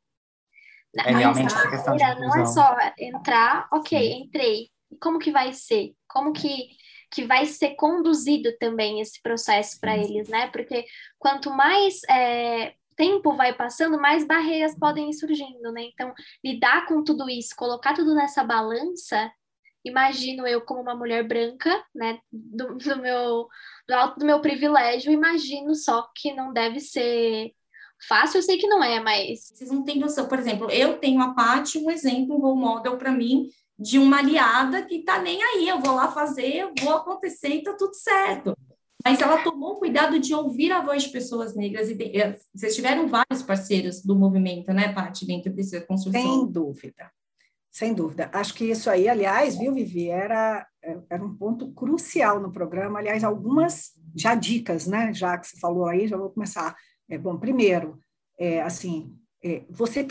É realmente essa questão de não é só entrar, ok, entrei. E como que vai ser? Como que, que vai ser conduzido também esse processo para eles, né? Porque quanto mais é, tempo vai passando, mais barreiras podem ir surgindo, né? Então, lidar com tudo isso, colocar tudo nessa balança, imagino eu como uma mulher branca, né, do, do meu do alto do meu privilégio, imagino só que não deve ser fácil, eu sei que não é, mas vocês não têm noção, por exemplo, eu tenho a Paty, um exemplo, um role model para mim de uma aliada que tá nem aí, eu vou lá fazer, vou acontecer e tá tudo certo mas ela tomou cuidado de ouvir a voz de pessoas negras. E de, eh, vocês tiveram vários parceiros do movimento, né, Paty, dentro dessa construção? Sem dúvida, sem dúvida. Acho que isso aí, aliás, viu, Vivi, era, era um ponto crucial no programa. Aliás, algumas já dicas, né, já que você falou aí, já vou começar. É, bom, primeiro, é, assim, é, você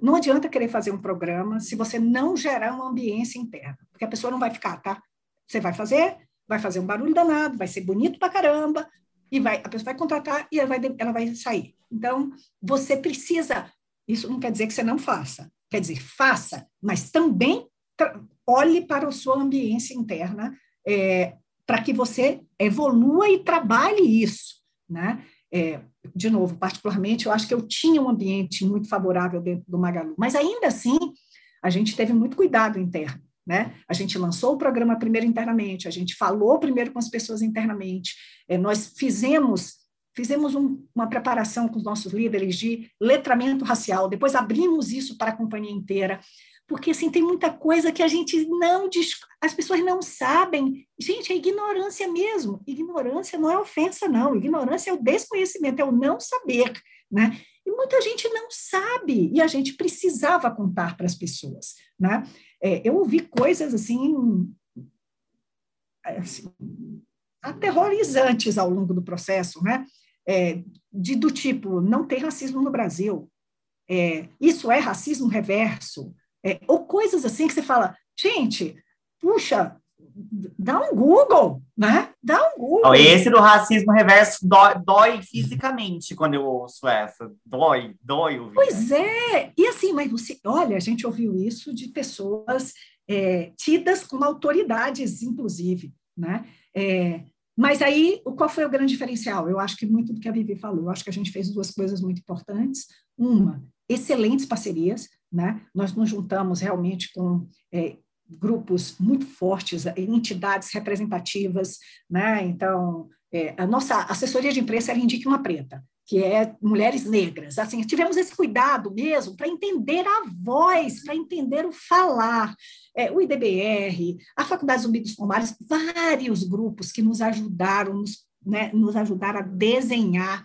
não adianta querer fazer um programa se você não gerar uma ambiência interna, porque a pessoa não vai ficar, tá? Você vai fazer, vai fazer um barulho danado, vai ser bonito pra caramba, e vai, a pessoa vai contratar e ela vai, ela vai sair. Então, você precisa, isso não quer dizer que você não faça, quer dizer, faça, mas também olhe para a sua ambiência interna é, para que você evolua e trabalhe isso, né? É, de novo, particularmente, eu acho que eu tinha um ambiente muito favorável dentro do Magalu, mas ainda assim, a gente teve muito cuidado interno. Né? A gente lançou o programa primeiro internamente, a gente falou primeiro com as pessoas internamente, é, nós fizemos fizemos um, uma preparação com os nossos líderes de letramento racial, depois abrimos isso para a companhia inteira, porque assim tem muita coisa que a gente não as pessoas não sabem. Gente, é ignorância mesmo. Ignorância não é ofensa não, ignorância é o desconhecimento, é o não saber, né? E muita gente não sabe, e a gente precisava contar para as pessoas, né? É, eu ouvi coisas assim, assim, aterrorizantes ao longo do processo, né? É, de, do tipo, não tem racismo no Brasil, é, isso é racismo reverso, é, ou coisas assim que você fala, gente, puxa, dá um Google, né? Dá um Google. Esse do racismo reverso dói, dói, fisicamente quando eu ouço essa. Dói, dói ouvir. Pois é. E assim, mas você, olha, a gente ouviu isso de pessoas é, tidas como autoridades, inclusive, né? É, mas aí, qual foi o grande diferencial? Eu acho que muito do que a Vivi falou. Eu acho que a gente fez duas coisas muito importantes. Uma, excelentes parcerias, né? Nós nos juntamos realmente com é, grupos muito fortes, entidades representativas, né? Então, é, a nossa assessoria de imprensa era uma Preta, que é mulheres negras. Assim, tivemos esse cuidado mesmo para entender a voz, para entender o falar. É, o IDBR, a Faculdade Zumbi dos Palmares, vários grupos que nos ajudaram, nos, né, nos ajudaram a desenhar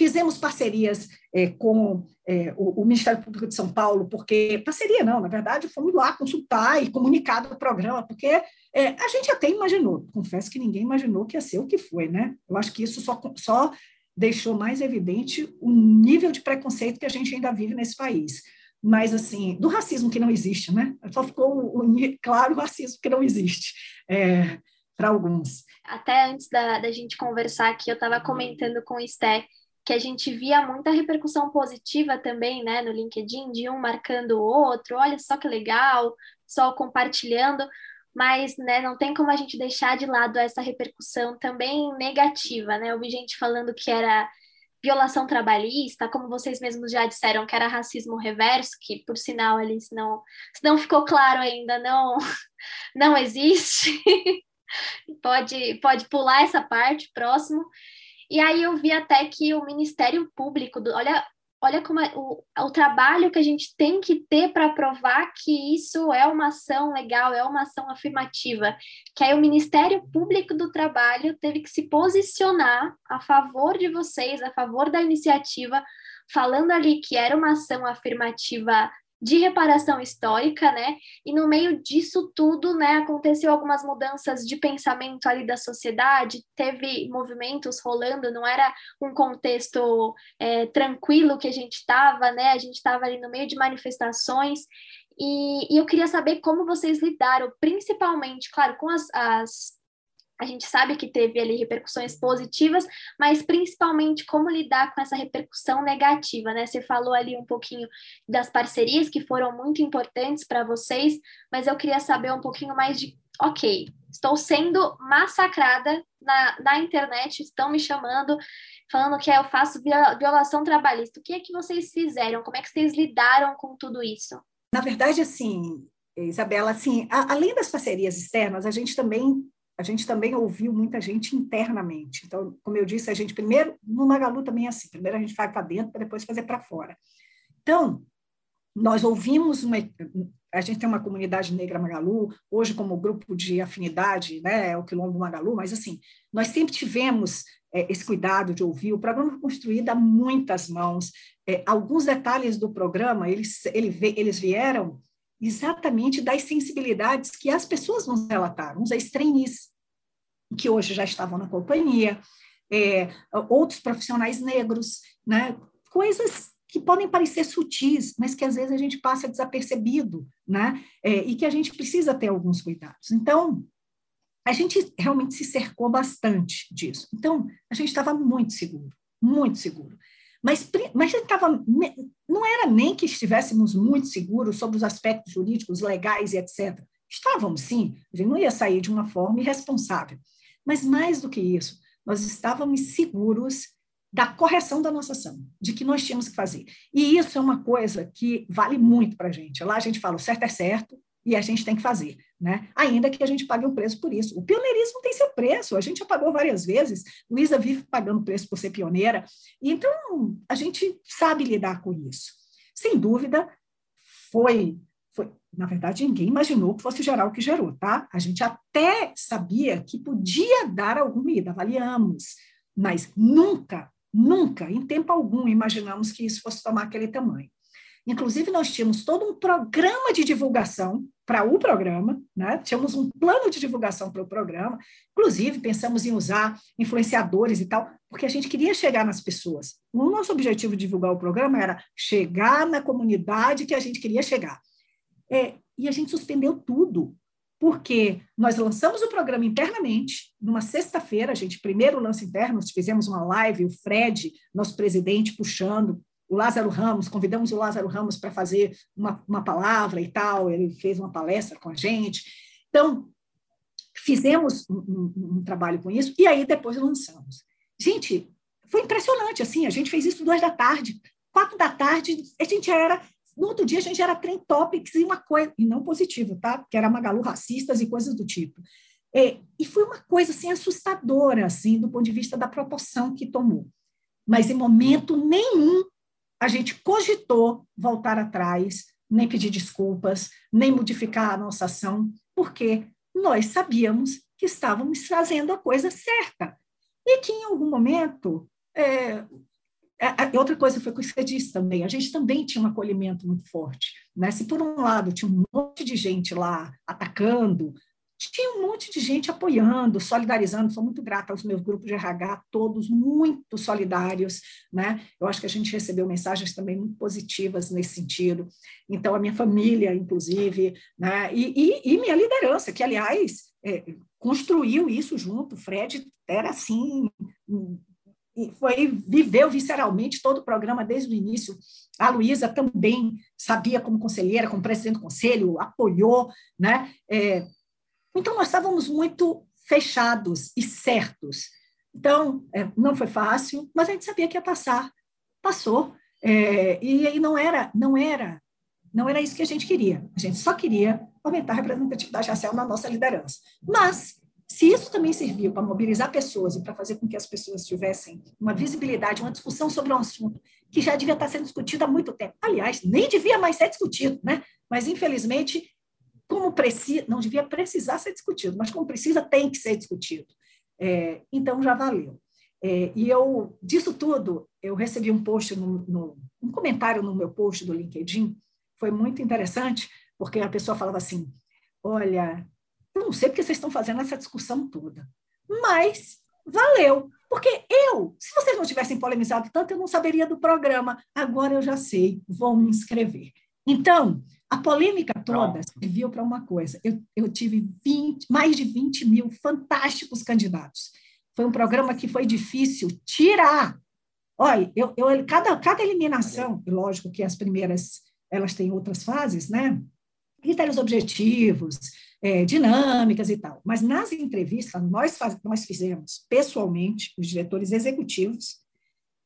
Fizemos parcerias é, com é, o, o, Ministério Público de São Paulo, porque parceria não, na verdade, fomos lá consultar e comunicar do programa, porque é, a gente até imaginou, confesso que ninguém imaginou que ia ser o que foi, né? Eu acho que isso só, só deixou mais evidente o nível de preconceito que a gente ainda vive nesse país. Mas, assim, do racismo que não existe, né? Só ficou o, o, claro o racismo que não existe. É, para alguns. Até antes da, da gente conversar aqui, eu estava comentando com o Esté que a gente via muita repercussão positiva também, né, no LinkedIn, de um marcando o outro, olha só que legal, só compartilhando, mas, né, não tem como a gente deixar de lado essa repercussão também negativa, né, eu vi gente falando que era violação trabalhista, como vocês mesmos já disseram, que era racismo reverso, que, por sinal, ali, se não, se não ficou claro ainda, não, não existe, pode, pode pular essa parte, próximo, e aí eu vi até que o Ministério Público, do, olha, olha como é, o, o trabalho que a gente tem que ter para provar que isso é uma ação legal, é uma ação afirmativa. Que aí o Ministério Público do Trabalho teve que se posicionar a favor de vocês, a favor da iniciativa, falando ali que era uma ação afirmativa de reparação histórica, né? E no meio disso tudo, né, aconteceu algumas mudanças de pensamento ali da sociedade, teve movimentos rolando, não era um contexto é, tranquilo que a gente estava, né? A gente estava ali no meio de manifestações E, e, eu queria saber como vocês lidaram, principalmente, claro, com as, as a gente sabe que teve ali repercussões positivas, mas principalmente como lidar com essa repercussão negativa, né? Você falou ali um pouquinho das parcerias que foram muito importantes para vocês, mas eu queria saber um pouquinho mais de, ok, estou sendo massacrada na, na internet, estão me chamando, falando que eu faço violação trabalhista. O que é que vocês fizeram? Como é que vocês lidaram com tudo isso? Na verdade, assim, Isabela, assim, a, além das parcerias externas, a gente também a gente também ouviu muita gente internamente. Então, como eu disse, a gente primeiro, no Magalu também é assim, primeiro a gente faz para dentro para depois fazer para fora. Então, nós ouvimos uma, a gente tem uma comunidade negra Magalu, hoje como grupo de afinidade, né, é o Quilombo Magalu, mas assim, nós sempre tivemos é, esse cuidado de ouvir, o programa foi construído a muitas mãos, é, alguns detalhes do programa, eles, ele, eles vieram exatamente das sensibilidades que as pessoas nos relataram, os ex-trainees, que hoje já estavam na companhia, é, outros profissionais negros, né? coisas que podem parecer sutis, mas que às vezes a gente passa desapercebido, né? É, e que a gente precisa ter alguns cuidados. Então, a gente realmente se cercou bastante disso. Então, a gente estava muito seguro, muito seguro. Mas, mas tava, não era nem que estivéssemos muito seguros sobre os aspectos jurídicos, legais e etc. Estávamos, sim, a gente não ia sair de uma forma irresponsável. Mas mais do que isso, nós estávamos seguros da correção da nossa ação, de que nós tínhamos que fazer. E isso é uma coisa que vale muito para a gente. Lá a gente fala, o certo é certo, e a gente tem que fazer, né? Ainda que a gente pague um preço por isso. O pioneirismo tem seu preço, a gente já pagou várias vezes, Luísa vive pagando preço por ser pioneira, então a gente sabe lidar com isso. Sem dúvida, foi, foi, na verdade, ninguém imaginou que fosse gerar o que gerou, tá? A gente até sabia que podia dar alguma ida, avaliamos, mas nunca, nunca, em tempo algum, imaginamos que isso fosse tomar aquele tamanho. Inclusive, nós tínhamos todo um programa de divulgação para o programa, né? tínhamos um plano de divulgação para o programa, inclusive pensamos em usar influenciadores e tal, porque a gente queria chegar nas pessoas. O nosso objetivo de divulgar o programa era chegar na comunidade que a gente queria chegar. É, e a gente suspendeu tudo, porque nós lançamos o programa internamente, numa sexta-feira, a gente primeiro lança interno, fizemos uma live, o Fred, nosso presidente, puxando o Lázaro Ramos, convidamos o Lázaro Ramos para fazer uma, uma palavra e tal, ele fez uma palestra com a gente. Então, fizemos um, um, um, trabalho com isso e aí depois lançamos. Gente, foi impressionante, assim, a gente fez isso duas da tarde, quatro da tarde, a gente era, no outro dia a gente era trend topics e uma coisa, e não positivo, tá? Que era Magalu racistas e coisas do tipo. É, e foi uma coisa, assim, assustadora, assim, do ponto de vista da proporção que tomou. Mas em momento nenhum a gente cogitou voltar atrás, nem pedir desculpas, nem modificar a nossa ação, porque nós sabíamos que estávamos fazendo a coisa certa. E que em algum momento. É, outra coisa foi o que você disse também, a gente também tinha um acolhimento muito forte. Né? Se, por um lado, tinha um monte de gente lá atacando, tinha um monte de gente apoiando, solidarizando. Sou muito grata aos meus grupos de RH, todos muito solidários. Né? Eu acho que a gente recebeu mensagens também muito positivas nesse sentido. Então, a minha família, inclusive, né? e, e, e minha liderança, que, aliás, é, construiu isso junto. O Fred era assim. Foi, viveu visceralmente todo o programa desde o início. A Luísa também sabia, como conselheira, como presidente do conselho, apoiou, né? É, então, nós estávamos muito fechados e certos. Então, é, não foi fácil, mas a gente sabia que ia passar. Passou. É, e aí não era, não era, não era isso que a gente queria. A gente só queria aumentar a representatividade racial na nossa liderança. Mas, se isso também serviu para mobilizar pessoas e para fazer com que as pessoas tivessem uma visibilidade, uma discussão sobre um assunto que já devia estar sendo discutido há muito tempo, aliás, nem devia mais ser discutido, né? Mas, infelizmente, como precisa, não devia precisar ser discutido, mas como precisa, tem que ser discutido. É, então, já valeu. É, e eu, disso tudo, eu recebi um post, no, no, um comentário no meu post do LinkedIn, foi muito interessante, porque a pessoa falava assim, olha, eu não sei porque vocês estão fazendo essa discussão toda, mas valeu, porque eu, se vocês não tivessem polemizado tanto, eu não saberia do programa, agora eu já sei, vou me inscrever. Então, a polêmica toda serviu para uma coisa. Eu, eu tive 20, mais de 20 mil fantásticos candidatos. Foi um programa que foi difícil tirar. Olha, eu, eu, cada, cada eliminação, lógico que as primeiras elas têm outras fases, né? Critérios objetivos, é, dinâmicas e tal. Mas nas entrevistas, nós, faz, nós fizemos pessoalmente, os diretores executivos,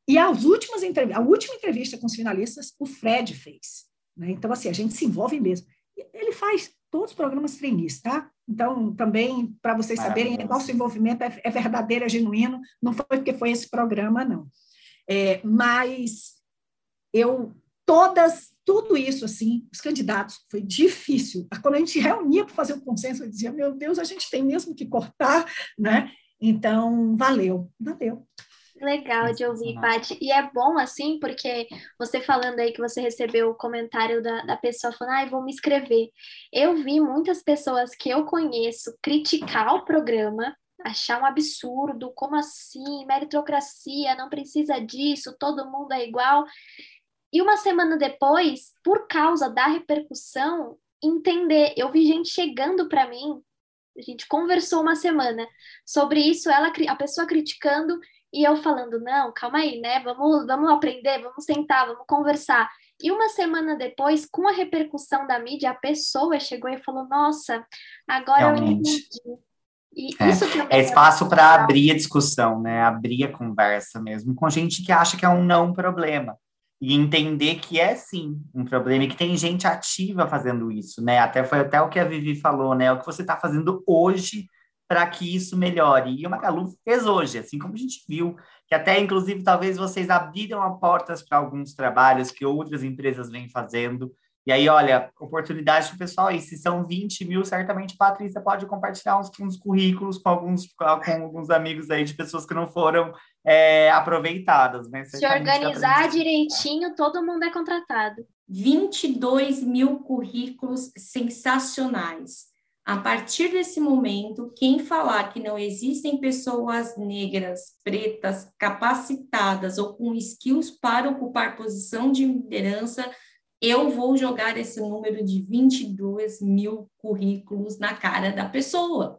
e as últimas a última entrevista com os finalistas, o Fred fez. Né? Então, assim, a gente se envolve mesmo. Ele faz todos os programas trainees, tá? Então, também, para vocês saberem, nosso envolvimento é, é, verdadeiro, é genuíno, não foi porque foi esse programa, não. É, mas eu, todas, tudo isso, assim, os candidatos, foi difícil. Quando a gente reunia para fazer o consenso, eu dizia, meu Deus, a gente tem mesmo que cortar, né? Então, valeu, valeu. Legal de ouvir, Paty. E é bom, assim, porque você falando aí que você recebeu o comentário da, da pessoa falando, ai, ah, vou me inscrever. Eu vi muitas pessoas que eu conheço criticar o programa, achar um absurdo, como assim? Meritocracia, não precisa disso, todo mundo é igual. E uma semana depois, por causa da repercussão, entender. Eu vi gente chegando para mim, a gente conversou uma semana sobre isso, ela a pessoa criticando e eu falando, não, calma aí, né? Vamos, vamos aprender, vamos sentar, vamos conversar. E uma semana depois, com a repercussão da mídia, a pessoa chegou e falou: Nossa, agora Realmente. eu entendi. E é, isso é, é espaço para abrir a discussão, né? Abrir a conversa mesmo, com gente que acha que é um não problema. E entender que é sim um problema e que tem gente ativa fazendo isso, né? Até foi até o que a Vivi falou, né? O que você está fazendo hoje para que isso melhore. E o Magalu fez hoje, assim como a gente viu, que até, inclusive, talvez vocês abriram as portas para alguns trabalhos que outras empresas vêm fazendo. E aí, olha, oportunidade para o pessoal aí. Se são 20 mil, certamente a Patrícia pode compartilhar uns, uns currículos com alguns, com alguns amigos aí de pessoas que não foram é, aproveitadas. Né? Se organizar direitinho, todo mundo é contratado. 22 mil currículos sensacionais. A partir desse momento, quem falar que não existem pessoas negras, pretas, capacitadas ou com skills para ocupar posição de liderança, eu vou jogar esse número de 22 mil currículos na cara da pessoa.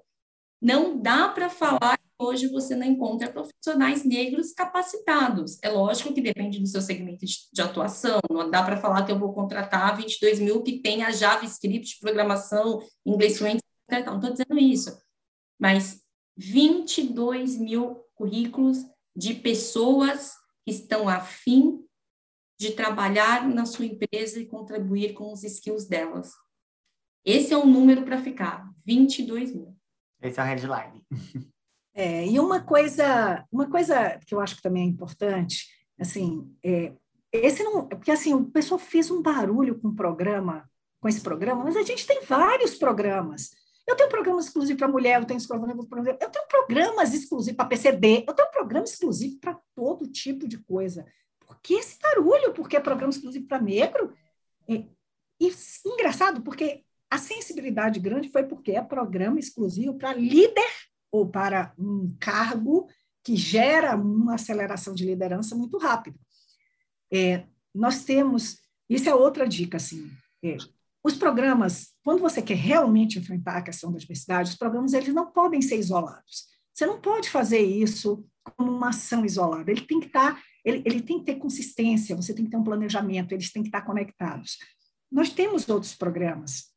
Não dá para falar hoje você não encontra profissionais negros capacitados. É lógico que depende do seu segmento de, atuação. Não dá para falar que eu vou contratar 22 mil que tenha JavaScript, programação, inglês fluente, não estou dizendo isso. Mas 22 mil currículos de pessoas que estão afim de trabalhar na sua empresa e contribuir com os skills delas. Esse é um número para ficar, 22 mil. Esse é o headline. É, e uma coisa, uma coisa que eu acho que também é importante, assim, é, esse não, porque assim o pessoal fez um barulho com o programa, com esse programa, mas a gente tem vários programas. Eu tenho programas exclusivos para mulher, eu tenho programas eu tenho programas exclusivos para PCD, eu tenho programa exclusivo para todo tipo de coisa. Por que esse barulho? Porque é programa exclusivo para negro? E, e engraçado, porque a sensibilidade grande foi porque é programa exclusivo para líder ou para um cargo que gera uma aceleração de liderança muito rápido. É, nós temos, isso é outra dica, assim, é, os programas, quando você quer realmente enfrentar a questão da diversidade, os programas eles não podem ser isolados. Você não pode fazer isso como uma ação isolada. Ele tem que estar, tá, ele, ele tem que ter consistência. Você tem que ter um planejamento. Eles têm que estar conectados. Nós temos outros programas.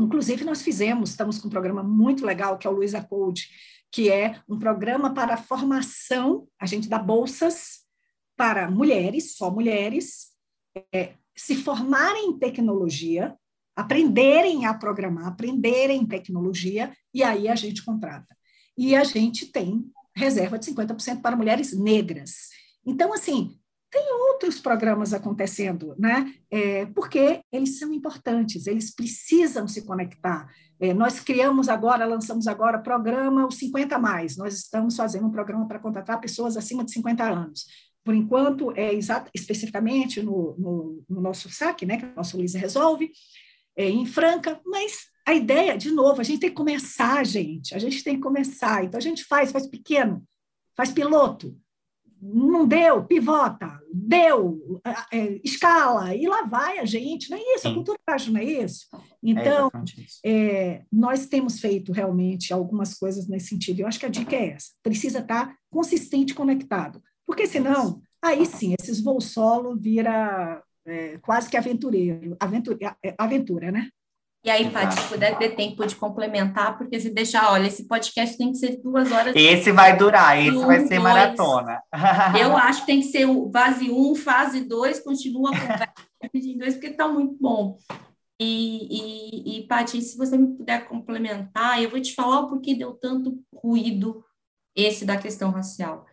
Inclusive, nós fizemos, estamos com um programa muito legal, que é o Luiza Code, que é um programa para formação, a gente dá bolsas para mulheres, só mulheres, é, se formarem em tecnologia, aprenderem a programar, aprenderem tecnologia, e aí a gente contrata. E a gente tem reserva de 50% para mulheres negras. Então, assim, tem outros programas acontecendo, né? É, porque eles são importantes, eles precisam se conectar. É, nós criamos agora, lançamos agora programa Os 50 Mais. Nós estamos fazendo um programa para contratar pessoas acima de 50 anos. Por enquanto, é exato, especificamente no, no, no nosso saque, né, que o nosso Luiz resolve, é, em Franca, mas a ideia, de novo, a gente tem que começar, gente, a gente tem que começar. Então, a gente faz, faz pequeno, faz piloto. Não deu, pivota, deu, é, escala, e lá vai a gente, não é isso? Sim. A cultura ágil não é isso? Então, é é, nós temos feito realmente algumas coisas nesse sentido. Eu acho que a dica é essa: precisa estar consistente conectado, porque senão, aí sim, esses voos solo vira é, quase que aventureiro, aventura, é, aventura, né? E aí, Paty, se puder ter tempo de complementar, porque se deixar, olha, esse podcast tem que ser duas horas. Esse vai durar, esse um, vai ser dois. maratona. Eu acho que tem que ser fase 1, um, fase 2, continua em dois, porque está muito bom. E, e, e Paty, se você me puder complementar, eu vou te falar o porquê deu tanto ruído esse da questão racial.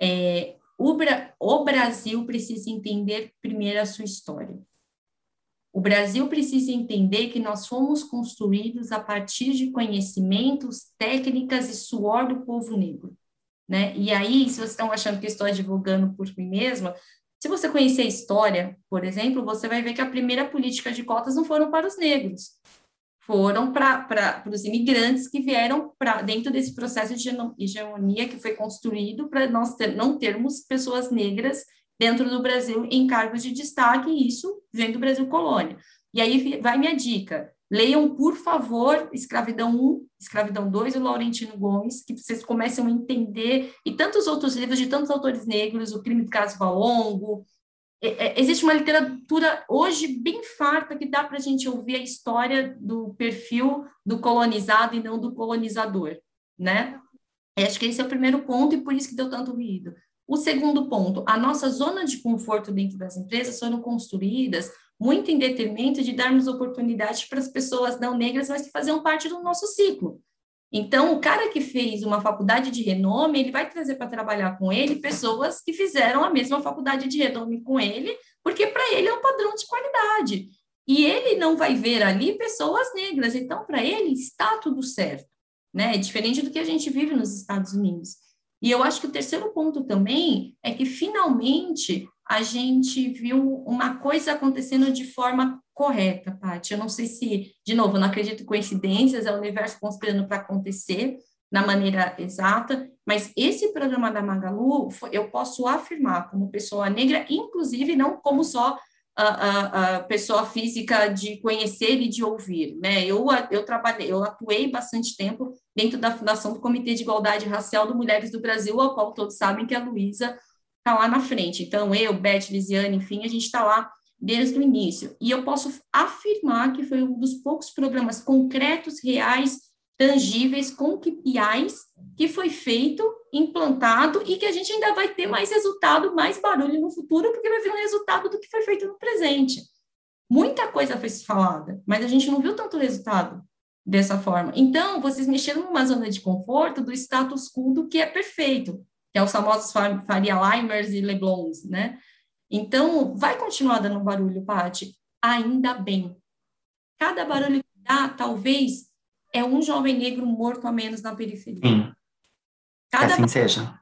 É, o, o Brasil precisa entender primeiro a sua história. O Brasil precisa entender que nós fomos construídos a partir de conhecimentos, técnicas e suor do povo negro. Né? E aí, se vocês estão achando que estou advogando por mim mesma, se você conhecer a história, por exemplo, você vai ver que a primeira política de cotas não foram para os negros, foram para os imigrantes que vieram para dentro desse processo de hegemonia que foi construído para nós ter, não termos pessoas negras dentro do Brasil em cargos de destaque, e isso vem do Brasil colônia. E aí vai minha dica. Leiam, por favor, Escravidão 1, Escravidão 2, o Laurentino Gomes, que vocês comecem a entender, e tantos outros livros de tantos autores negros, O Crime do Caso Valongo. É, é, existe uma literatura hoje bem farta que dá para a gente ouvir a história do perfil do colonizado e não do colonizador, né? Acho que esse é o primeiro ponto e por isso que deu tanto ruído. O segundo ponto, a nossa zona de conforto dentro das empresas foram construídas muito em detrimento de darmos oportunidade para as pessoas não negras, mas que faziam parte do nosso ciclo. Então, o cara que fez uma faculdade de renome, ele vai trazer para trabalhar com ele pessoas que fizeram a mesma faculdade de renome com ele, porque para ele é um padrão de qualidade. E ele não vai ver ali pessoas negras, então para ele está tudo certo, né? É diferente do que a gente vive nos Estados Unidos. E eu acho que o terceiro ponto também é que finalmente a gente viu uma coisa acontecendo de forma correta, Paty. Eu não sei se, de novo, eu não acredito em coincidências, é o universo conspirando para acontecer na maneira exata, mas esse programa da Magalu, eu posso afirmar como pessoa negra, inclusive não como só a, a, a, pessoa física de conhecer e de ouvir, né? Eu, eu trabalhei, eu atuei bastante tempo dentro da fundação do Comitê de Igualdade Racial do Mulheres do Brasil, ao qual todos sabem que a Luísa está lá na frente. Então, eu, Beth, Lisiane, enfim, a gente está lá desde o início. E eu posso afirmar que foi um dos poucos programas concretos, reais, tangíveis, com KPIs, que foi feito implantado e que a gente ainda vai ter mais resultado, mais barulho no futuro, porque vai vir um resultado do que foi feito no presente. Muita coisa foi falada, mas a gente não viu tanto resultado dessa forma. Então, vocês mexeram numa zona de conforto do status quo do que é perfeito, que é os famosos Faria Limers e Leblons, né? Então, vai continuar dando barulho, Paty? Ainda bem. Cada barulho que dá, talvez, é um jovem negro morto a menos na periferia. Sim. Cada que assim seja.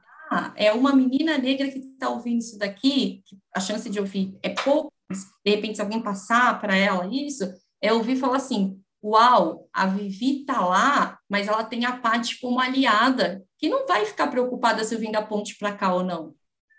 É uma menina negra que está ouvindo isso daqui, a chance de ouvir é pouco, mas de repente, se alguém passar para ela isso, é ouvir falar assim: Uau, a Vivi está lá, mas ela tem a Paty como aliada, que não vai ficar preocupada se eu vim da ponte para cá ou não.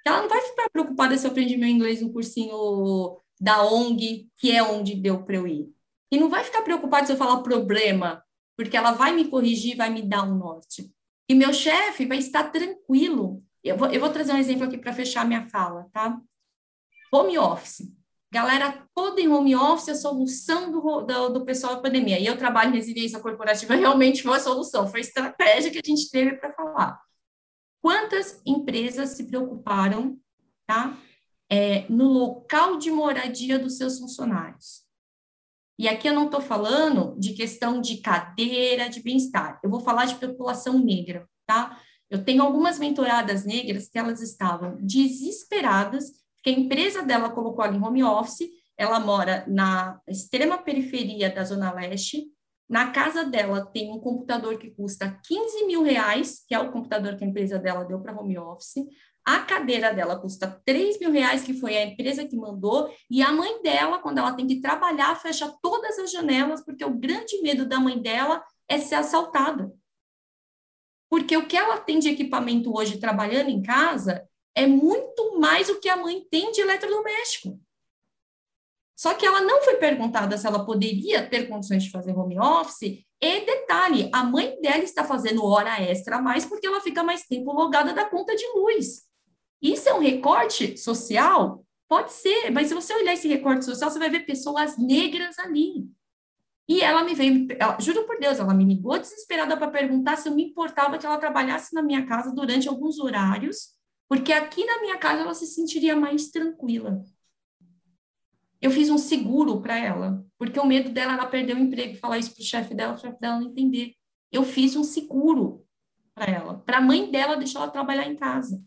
Ela não vai ficar preocupada se eu aprendi meu inglês no cursinho da ONG, que é onde deu para eu ir. E não vai ficar preocupada se eu falar problema, porque ela vai me corrigir, vai me dar um norte. E meu chefe vai estar tranquilo. Eu vou, eu vou trazer um exemplo aqui para fechar minha fala, tá? Home office. Galera toda em home office, a solução do, do, do pessoal da pandemia. E eu trabalho em residência corporativa, realmente foi a solução, foi a estratégia que a gente teve para falar. Quantas empresas se preocuparam, tá? É, no local de moradia dos seus funcionários? E aqui eu não estou falando de questão de cadeira, de bem-estar. Eu vou falar de população negra, tá? Eu tenho algumas mentoradas negras que elas estavam desesperadas, que a empresa dela colocou ela em home office, ela mora na extrema periferia da Zona Leste, na casa dela tem um computador que custa 15 mil reais, que é o computador que a empresa dela deu para home office. A cadeira dela custa 3 mil reais, que foi a empresa que mandou, e a mãe dela, quando ela tem que trabalhar, fecha todas as janelas, porque o grande medo da mãe dela é ser assaltada. Porque o que ela tem de equipamento hoje trabalhando em casa é muito mais o que a mãe tem de eletrodoméstico. Só que ela não foi perguntada se ela poderia ter condições de fazer home office. E detalhe, a mãe dela está fazendo hora extra a mais porque ela fica mais tempo logada da conta de luz. Isso é um recorte social? Pode ser, mas se você olhar esse recorte social, você vai ver pessoas negras ali. E ela me veio, ela, juro por Deus, ela me ligou desesperada para perguntar se eu me importava que ela trabalhasse na minha casa durante alguns horários, porque aqui na minha casa ela se sentiria mais tranquila. Eu fiz um seguro para ela, porque o medo dela era perder o emprego, falar isso para o chefe dela, o chefe dela não entender. Eu fiz um seguro para ela, para a mãe dela deixar ela trabalhar em casa.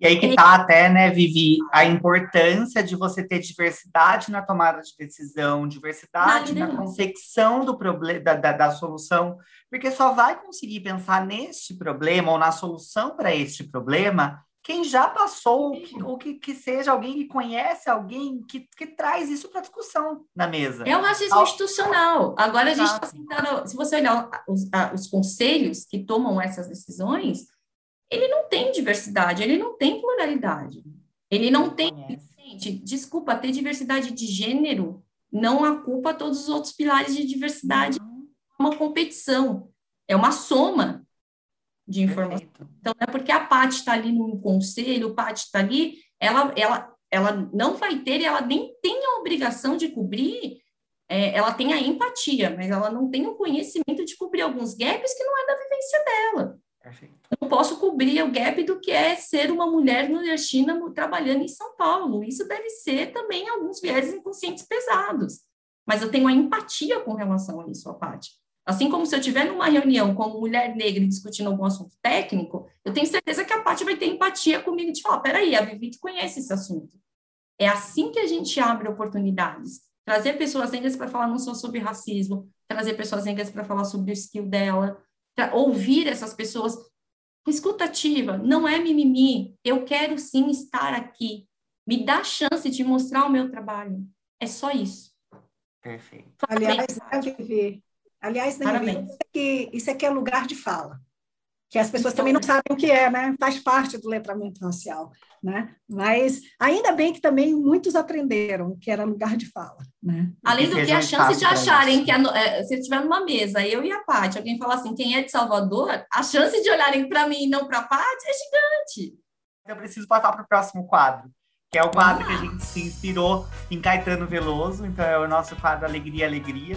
E aí que é. tá até, né, Vivi, a importância de você ter diversidade na tomada de decisão, diversidade na confecção do problema, da, da, da, solução, porque só vai conseguir pensar neste problema ou na solução para este problema quem já passou, ou que, que, seja alguém que conhece alguém que, que traz isso para discussão na mesa. É um racismo Al... institucional. Agora a gente está sentando, se você olhar os, os conselhos que tomam essas decisões, ele não tem diversidade, ele não tem pluralidade. Ele não tem. Gente, desculpa, ter diversidade de gênero não ocupa todos os outros pilares de diversidade. É uma competição, é uma soma de informação. Perfeito. Então, não é porque a Paty está ali no conselho, o Paty está ali, ela, ela, ela não vai ter, ela nem tem a obrigação de cobrir, é, ela tem a empatia, mas ela não tem o conhecimento de cobrir alguns gaps que não é da vivência dela. Perfeito. Não posso cobrir o gap do que é ser uma mulher nordestina trabalhando em São Paulo. Isso deve ser também alguns viés inconscientes pesados. Mas eu tenho a empatia com relação a isso, a Paty. Assim como se eu estiver numa reunião com uma mulher negra discutindo algum assunto técnico, eu tenho certeza que a Paty vai ter empatia comigo de falar, peraí, a Vivi conhece esse assunto. É assim que a gente abre oportunidades. Trazer pessoas negras para falar não só sobre racismo, trazer pessoas negras para falar sobre o skill dela, ouvir essas pessoas. Escutativa, não é mimimi. Eu quero sim estar aqui. Me dá a chance de mostrar o meu trabalho. É só isso. Perfeito. Aliás, aliás, né, Vivi, isso, aqui, isso aqui é lugar de fala que as pessoas também não sabem o que é, né? Faz parte do letramento racial, né? Mas ainda bem que também muitos aprenderam que era lugar de fala, né? Além do que a chance de acharem que a, é, se estiver numa mesa, eu e a Paty, alguém falar assim, quem é de Salvador, a chance de olharem para mim e não para a Paty é gigante. Eu preciso passar para o próximo quadro, que é o quadro ah. que a gente se inspirou em Caetano Veloso, então é o nosso quadro Alegria Alegria,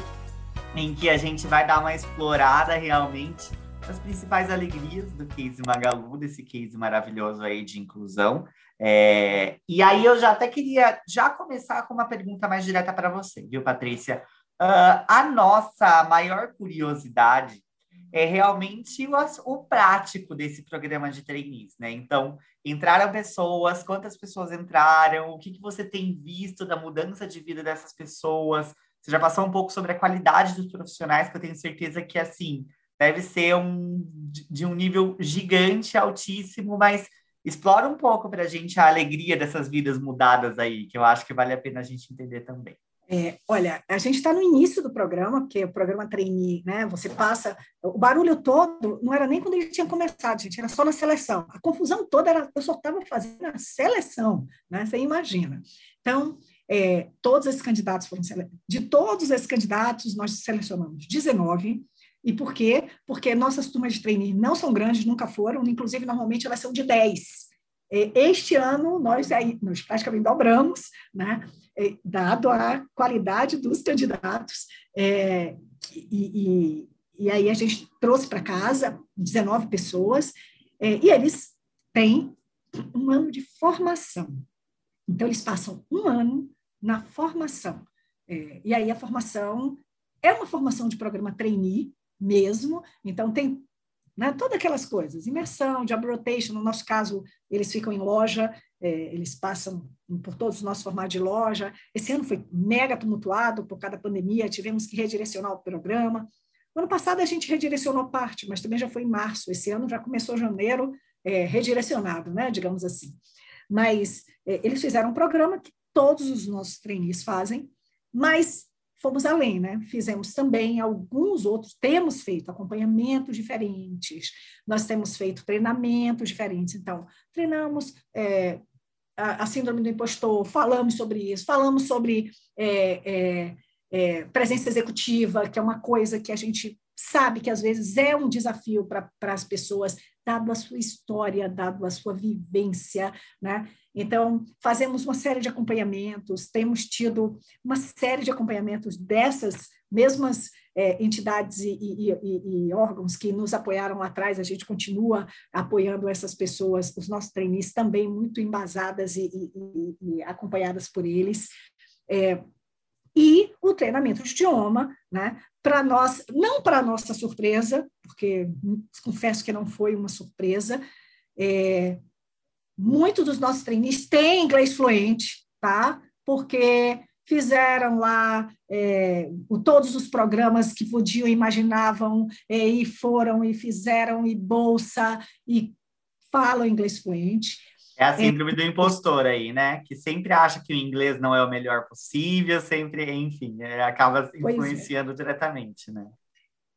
em que a gente vai dar uma explorada realmente as principais alegrias do case Magalu, desse case maravilhoso aí de inclusão. É, e aí eu já até queria já começar com uma pergunta mais direta para você, viu, Patrícia? Uh, a nossa maior curiosidade é realmente o, o, prático desse programa de trainees, né? Então, entraram pessoas, quantas pessoas entraram, o que, que você tem visto da mudança de vida dessas pessoas? Você já passou um pouco sobre a qualidade dos profissionais, que eu tenho certeza que, assim, deve ser um, de um nível gigante, altíssimo, mas explora um pouco para a gente a alegria dessas vidas mudadas aí, que eu acho que vale a pena a gente entender também. É, olha, a gente está no início do programa, porque o programa trainee, né? Você passa. O barulho todo não era nem quando ele tinha começado, gente, era só na seleção. A confusão toda era. Eu só estava fazendo a seleção, né? Você imagina. Então, é, todos esses candidatos foram De todos esses candidatos, nós selecionamos 19 e por quê? Porque nossas turmas de trainee não são grandes, nunca foram, inclusive normalmente elas são de 10. Este ano nós, aí, nós praticamente dobramos, né? dado a qualidade dos candidatos, é, e, e, e, aí a gente trouxe para casa 19 pessoas, é, e eles têm um ano de formação. Então, eles passam um ano na formação. É, e aí a formação é uma formação de programa trainee, mesmo. Então, tem né, todas aquelas coisas, imersão, job rotation, no nosso caso, eles ficam em loja, é, eles passam por todos os nossos formatos de loja. Esse ano foi mega tumultuado por causa da pandemia, tivemos que redirecionar o programa. No ano passado a gente redirecionou parte, mas também já foi em março. Esse ano já começou janeiro é, redirecionado, né, digamos assim. Mas é, eles fizeram um programa que todos os nossos trainees fazem, mas fomos além, né? Fizemos também alguns outros, temos feito acompanhamentos diferentes, nós temos feito treinamentos diferentes. Então, treinamos é, a, a, síndrome do impostor, falamos sobre isso, falamos sobre é, é, é presença executiva, que é uma coisa que a gente sabe que às vezes é um desafio para as pessoas, dado a sua história, dado a sua vivência, né? Então, fazemos uma série de acompanhamentos, temos tido uma série de acompanhamentos dessas mesmas é, entidades e, e, e, e, órgãos que nos apoiaram lá atrás, a gente continua apoiando essas pessoas, os nossos trainees também muito embasadas e, acompanhadas por eles. É, e o treinamento de idioma, né, para nós, não para nossa surpresa, porque confesso que não foi uma surpresa, é, muitos dos nossos trainees têm inglês fluente, tá? Porque fizeram lá é, todos os programas que podiam, imaginavam, é, e foram e fizeram, e bolsa, e falam inglês fluente. É a síndrome é, do impostor aí, né? Que sempre acha que o inglês não é o melhor possível, sempre, enfim, é, acaba é. influenciando diretamente, né?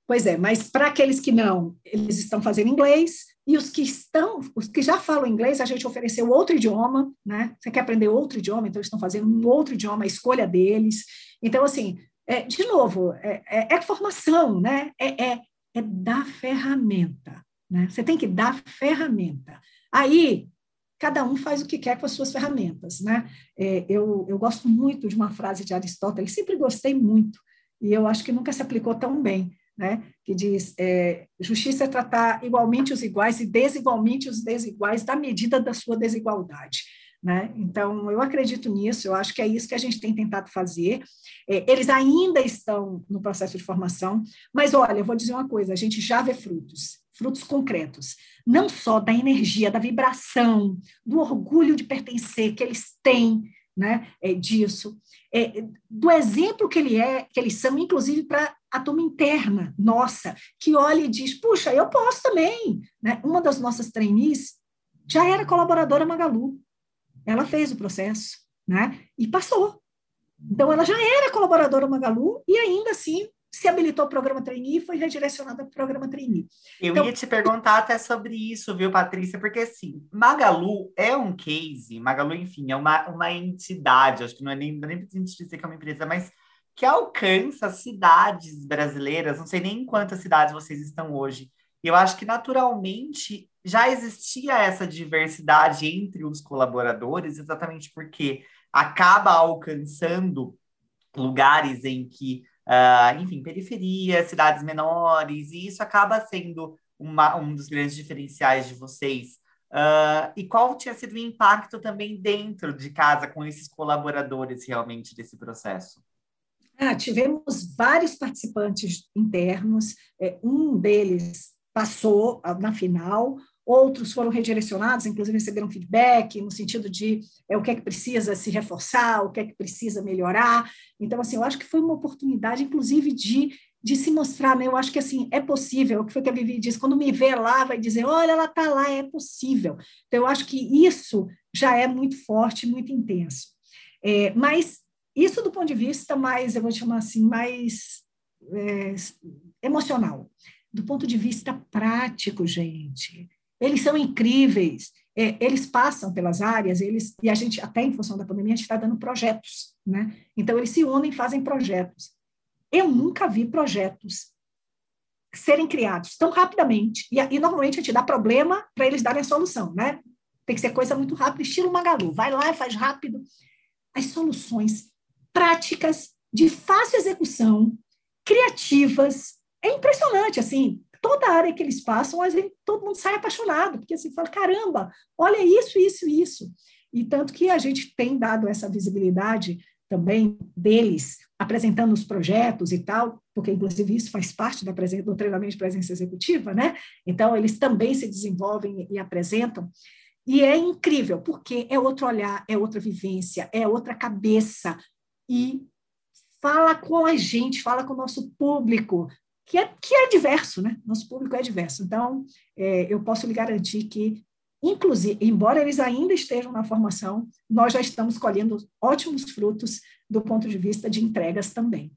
Pois é, mas para aqueles que não, eles estão fazendo inglês, e os que estão, os que já falam inglês, a gente ofereceu outro idioma, né? Você quer aprender outro idioma, então eles estão fazendo um outro idioma, a escolha deles. Então, assim, é, de novo, é, é, é formação, né? É, é, é dar ferramenta, né? Você tem que dar ferramenta. Aí, cada um faz o que quer com as suas ferramentas, né? É, eu, eu gosto muito de uma frase de Aristóteles, sempre gostei muito, e eu acho que nunca se aplicou tão bem, né, que diz é, justiça é tratar igualmente os iguais e desigualmente os desiguais da medida da sua desigualdade. Né? Então, eu acredito nisso, eu acho que é isso que a gente tem tentado fazer. É, eles ainda estão no processo de formação, mas olha, eu vou dizer uma coisa: a gente já vê frutos, frutos concretos, não só da energia, da vibração, do orgulho de pertencer que eles têm né, é, disso, é, do exemplo que, ele é, que eles são, inclusive para a turma interna nossa, que olha e diz, puxa, eu posso também. Né? Uma das nossas trainees já era colaboradora Magalu, ela fez o processo né? e passou. Então, ela já era colaboradora Magalu e ainda assim se habilitou ao programa trainee e foi redirecionada para o programa trainee. Eu então, ia te perguntar até sobre isso, viu, Patrícia? Porque, assim, Magalu é um case, Magalu, enfim, é uma, uma entidade, acho que não é nem, nem pra gente dizer que é uma empresa, mas que alcança cidades brasileiras, não sei nem em quantas cidades vocês estão hoje. Eu acho que, naturalmente, já existia essa diversidade entre os colaboradores, exatamente porque acaba alcançando lugares em que uh, enfim, periferia, cidades menores, e isso acaba sendo uma, um dos grandes diferenciais de vocês. Uh, e qual tinha sido o impacto também dentro de casa com esses colaboradores realmente desse processo? Ah, tivemos vários participantes internos, é, um deles passou na final, outros foram redirecionados, inclusive receberam feedback no sentido de é, o que é que precisa se reforçar, o que é que precisa melhorar. Então, assim, eu acho que foi uma oportunidade, inclusive, de, de se mostrar, né? Eu acho que, assim, é possível, o que foi que a Vivi disse, quando me vê lá, vai dizer, olha, ela está lá, é possível. Então, eu acho que isso já é muito forte, muito intenso. É, mas isso do ponto de vista mais, eu vou chamar assim, mais é, emocional. Do ponto de vista prático, gente, eles são incríveis. É, eles passam pelas áreas, eles e a gente até em função da pandemia a gente está dando projetos, né? Então eles se unem, fazem projetos. Eu nunca vi projetos serem criados tão rapidamente e, e normalmente a gente dá problema para eles darem a solução, né? Tem que ser coisa muito rápida, estilo Magalu. Vai lá e faz rápido. As soluções práticas, de fácil execução, criativas, é impressionante, assim, toda área que eles passam, a gente, todo mundo sai apaixonado, porque assim, fala, caramba, olha isso, isso, isso. E tanto que a gente tem dado essa visibilidade também deles, apresentando os projetos e tal, porque inclusive isso faz parte da do treinamento de presença executiva, né? Então, eles também se desenvolvem e apresentam. E é incrível, porque é outro olhar, é outra vivência, é outra cabeça. E fala com a gente, fala com o nosso público, que é, que é diverso, né? Nosso público é diverso. Então, é, eu posso lhe garantir que, inclusive, embora eles ainda estejam na formação, nós já estamos colhendo ótimos frutos do ponto de vista de entregas também.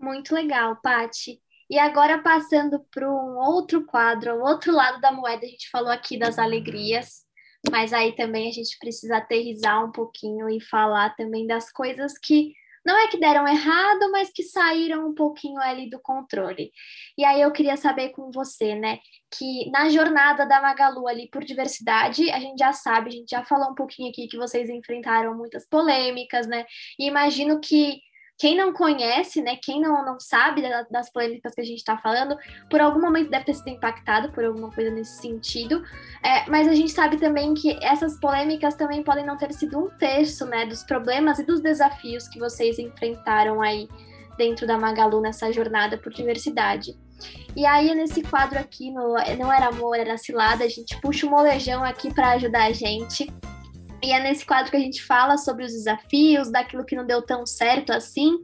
Muito legal, Pati. E agora passando para um outro quadro, o outro lado da moeda, a gente falou aqui das alegrias, mas aí também a gente precisa aterrizar um pouquinho e falar também das coisas que não é que deram errado, mas que saíram um pouquinho ali do controle. E aí eu queria saber com você, né, que na jornada da Magalu ali por diversidade, a gente já sabe, a gente já falou um pouquinho aqui que vocês enfrentaram muitas polêmicas, né? E imagino que quem não conhece, né, quem não, não sabe das polêmicas que a gente está falando, por algum momento deve ter sido impactado por alguma coisa nesse sentido, é, mas a gente sabe também que essas polêmicas também podem não ter sido um terço, né, dos problemas e dos desafios que vocês enfrentaram aí dentro da Magalu nessa jornada por diversidade. E aí, nesse quadro aqui, no Não Era Amor, Era Cilada, a gente puxa o molejão aqui para ajudar a gente e é nesse quadro que a gente fala sobre os desafios, daquilo que não deu tão certo assim.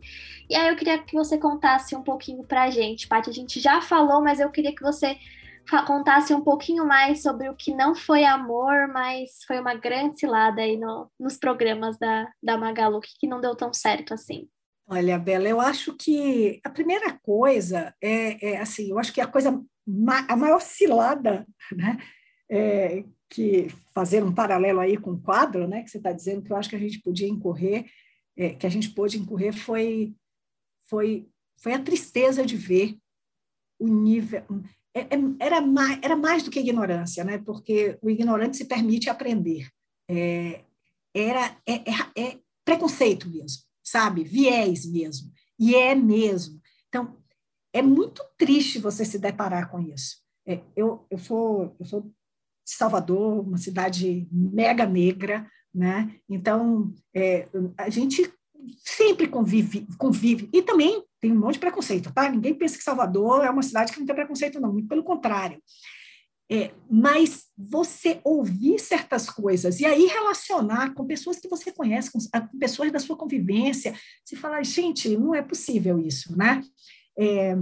E aí eu queria que você contasse um pouquinho pra gente, Paty. A gente já falou, mas eu queria que você contasse um pouquinho mais sobre o que não foi amor, mas foi uma grande cilada aí no, nos programas da, da Magalu, que não deu tão certo assim. Olha, Bela, eu acho que a primeira coisa é, é assim, eu acho que a coisa, a maior cilada, né, é, que fazer um paralelo aí com o quadro, né, que você está dizendo que eu acho que a gente podia incorrer, é, que a gente pôde incorrer foi foi foi a tristeza de ver o nível é, é, era mais, era mais do que ignorância, né? Porque o ignorante se permite aprender. É, era é, é, é, preconceito mesmo, sabe? Viés mesmo. E é mesmo. Então, é muito triste você se deparar com isso. Eu, eu, sou, eu sou Salvador, uma cidade mega negra, né? Então, é, a gente sempre convive, convive, e também tem um monte de preconceito, tá? Ninguém pensa que Salvador é uma cidade que não tem preconceito, não, muito pelo contrário. É, mas você ouvir certas coisas e aí relacionar com pessoas que você conhece, com, com pessoas da sua convivência, se falar, gente, não é possível isso, né? É,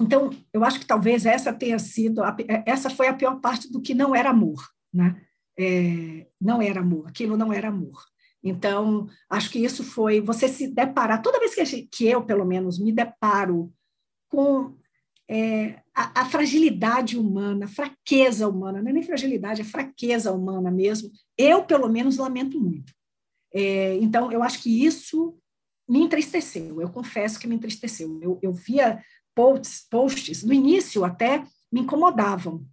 então, eu acho que talvez essa tenha sido, a, essa foi a pior parte do que não era amor, né? É, não era amor, aquilo não era amor. Então, acho que isso foi você se deparar, toda vez que, que eu, pelo menos, me deparo com é, a, a, fragilidade humana, fraqueza humana, não é nem fragilidade, é fraqueza humana mesmo, eu, pelo menos, lamento muito. É, então, eu acho que isso me entristeceu, eu confesso que me entristeceu. Eu, eu via posts, posts, no início até me incomodavam.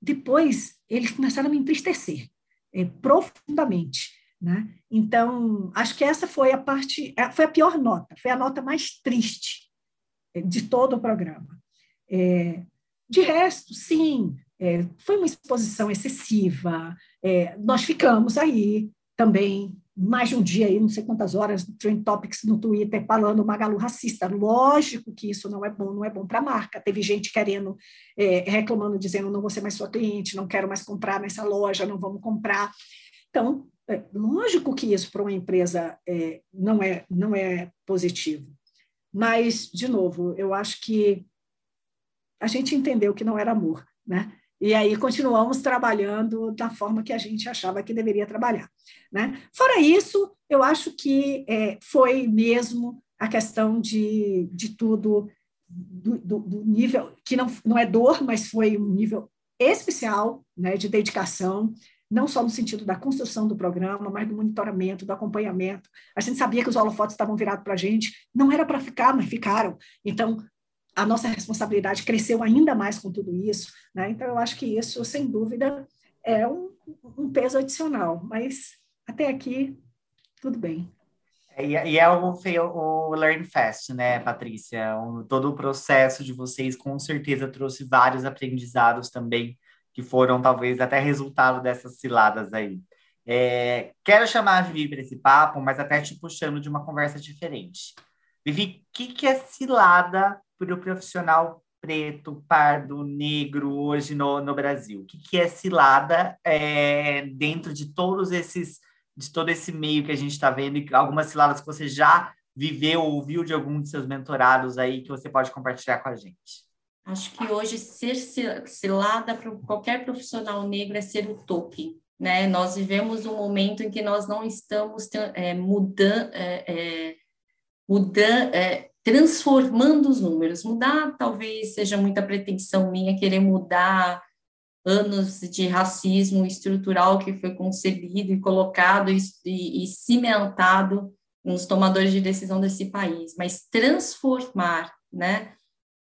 Depois, eles começaram a me entristecer é, profundamente. Né? Então, acho que essa foi a parte, é, foi a pior nota, foi a nota mais triste é, de todo o programa. É, de resto, sim, é, foi uma exposição excessiva, é, nós ficamos aí também mais de um dia aí, não sei quantas horas, Trend Topics no Twitter falando Magalu racista. Lógico que isso não é bom, não é bom para a marca. Teve gente querendo, é, reclamando, dizendo não vou ser mais sua cliente, não quero mais comprar nessa loja, não vamos comprar. Então, é, lógico que isso para uma empresa é, não, é, não é positivo. Mas, de novo, eu acho que a gente entendeu que não era amor, né? E aí continuamos trabalhando da forma que a gente achava que deveria trabalhar. Né? Fora isso, eu acho que é, foi mesmo a questão de, de tudo, do, do, do, nível, que não, não é dor, mas foi um nível especial né, de dedicação, não só no sentido da construção do programa, mas do monitoramento, do acompanhamento. A gente sabia que os holofotes estavam virados para a gente, não era para ficar, mas ficaram. Então, a nossa responsabilidade cresceu ainda mais com tudo isso, né? Então eu acho que isso, sem dúvida, é um, um peso adicional, mas até aqui tudo bem. É, e é o, o Learn Fast, né, Patrícia? todo o processo de vocês com certeza trouxe vários aprendizados também, que foram talvez até resultado dessas ciladas aí. É, quero chamar a Vivi para esse papo, mas até te puxando de uma conversa diferente. Vivi, o que, que é cilada para o profissional preto, pardo, negro hoje no, no Brasil? O que, que é cilada é, dentro de todos esses, de todo esse meio que a gente está vendo e algumas ciladas que você já viveu ou ouviu de algum de seus mentorados aí que você pode compartilhar com a gente? Acho que hoje ser cilada para qualquer profissional negro é ser o toque. Né? Nós vivemos um momento em que nós não estamos é, mudando, é, é, mudando, é, transformando os números. Mudar talvez seja muita pretensão minha querer mudar anos de racismo estrutural que foi concebido e colocado e, e, e cimentado nos tomadores de decisão desse país, mas transformar, né,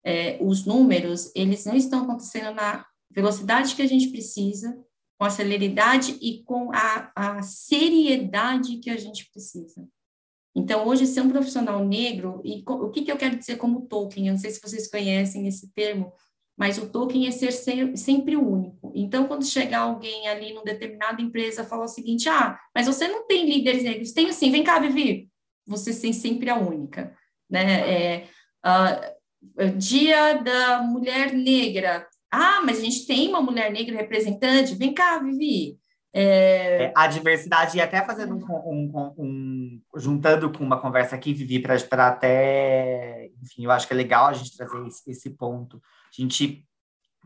é, os números, eles não estão acontecendo na velocidade que a gente precisa, com a celeridade e com a, a seriedade que a gente precisa. Então, hoje, ser um profissional negro, e o que, que eu quero dizer como token? Eu não sei se vocês conhecem esse termo, mas o token é ser sempre único. Então, quando chegar alguém ali numa determinada empresa falar o seguinte, ah, mas você não tem líderes negros, tem sim, vem cá, Vivi, você tem sempre a única, né? É, uh, dia da mulher negra, ah, mas a gente tem uma mulher negra representante, vem cá, Vivi. É... a diversidade, e até fazendo um, um, um, juntando com uma conversa aqui, Vivi, para até, enfim, eu acho que é legal a gente trazer esse, esse ponto. A gente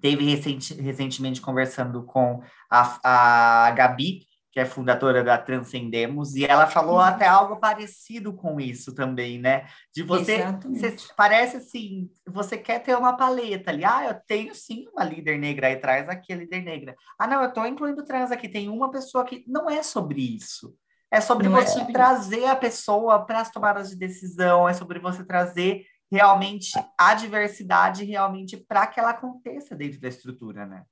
teve recentemente conversando com a, a Gabi, que é fundadora da Transcendemos, e ela falou uhum. até algo parecido com isso também, né? De você, você, parece assim, você quer ter uma paleta ali. Ah, eu tenho sim uma líder negra aí atrás, aqui a líder negra. Ah, não, eu estou incluindo trans aqui, tem uma pessoa que não é sobre isso. É sobre não é você é trazer a pessoa para as tomadas de decisão, é sobre você trazer realmente a diversidade realmente para que ela aconteça dentro da estrutura, né?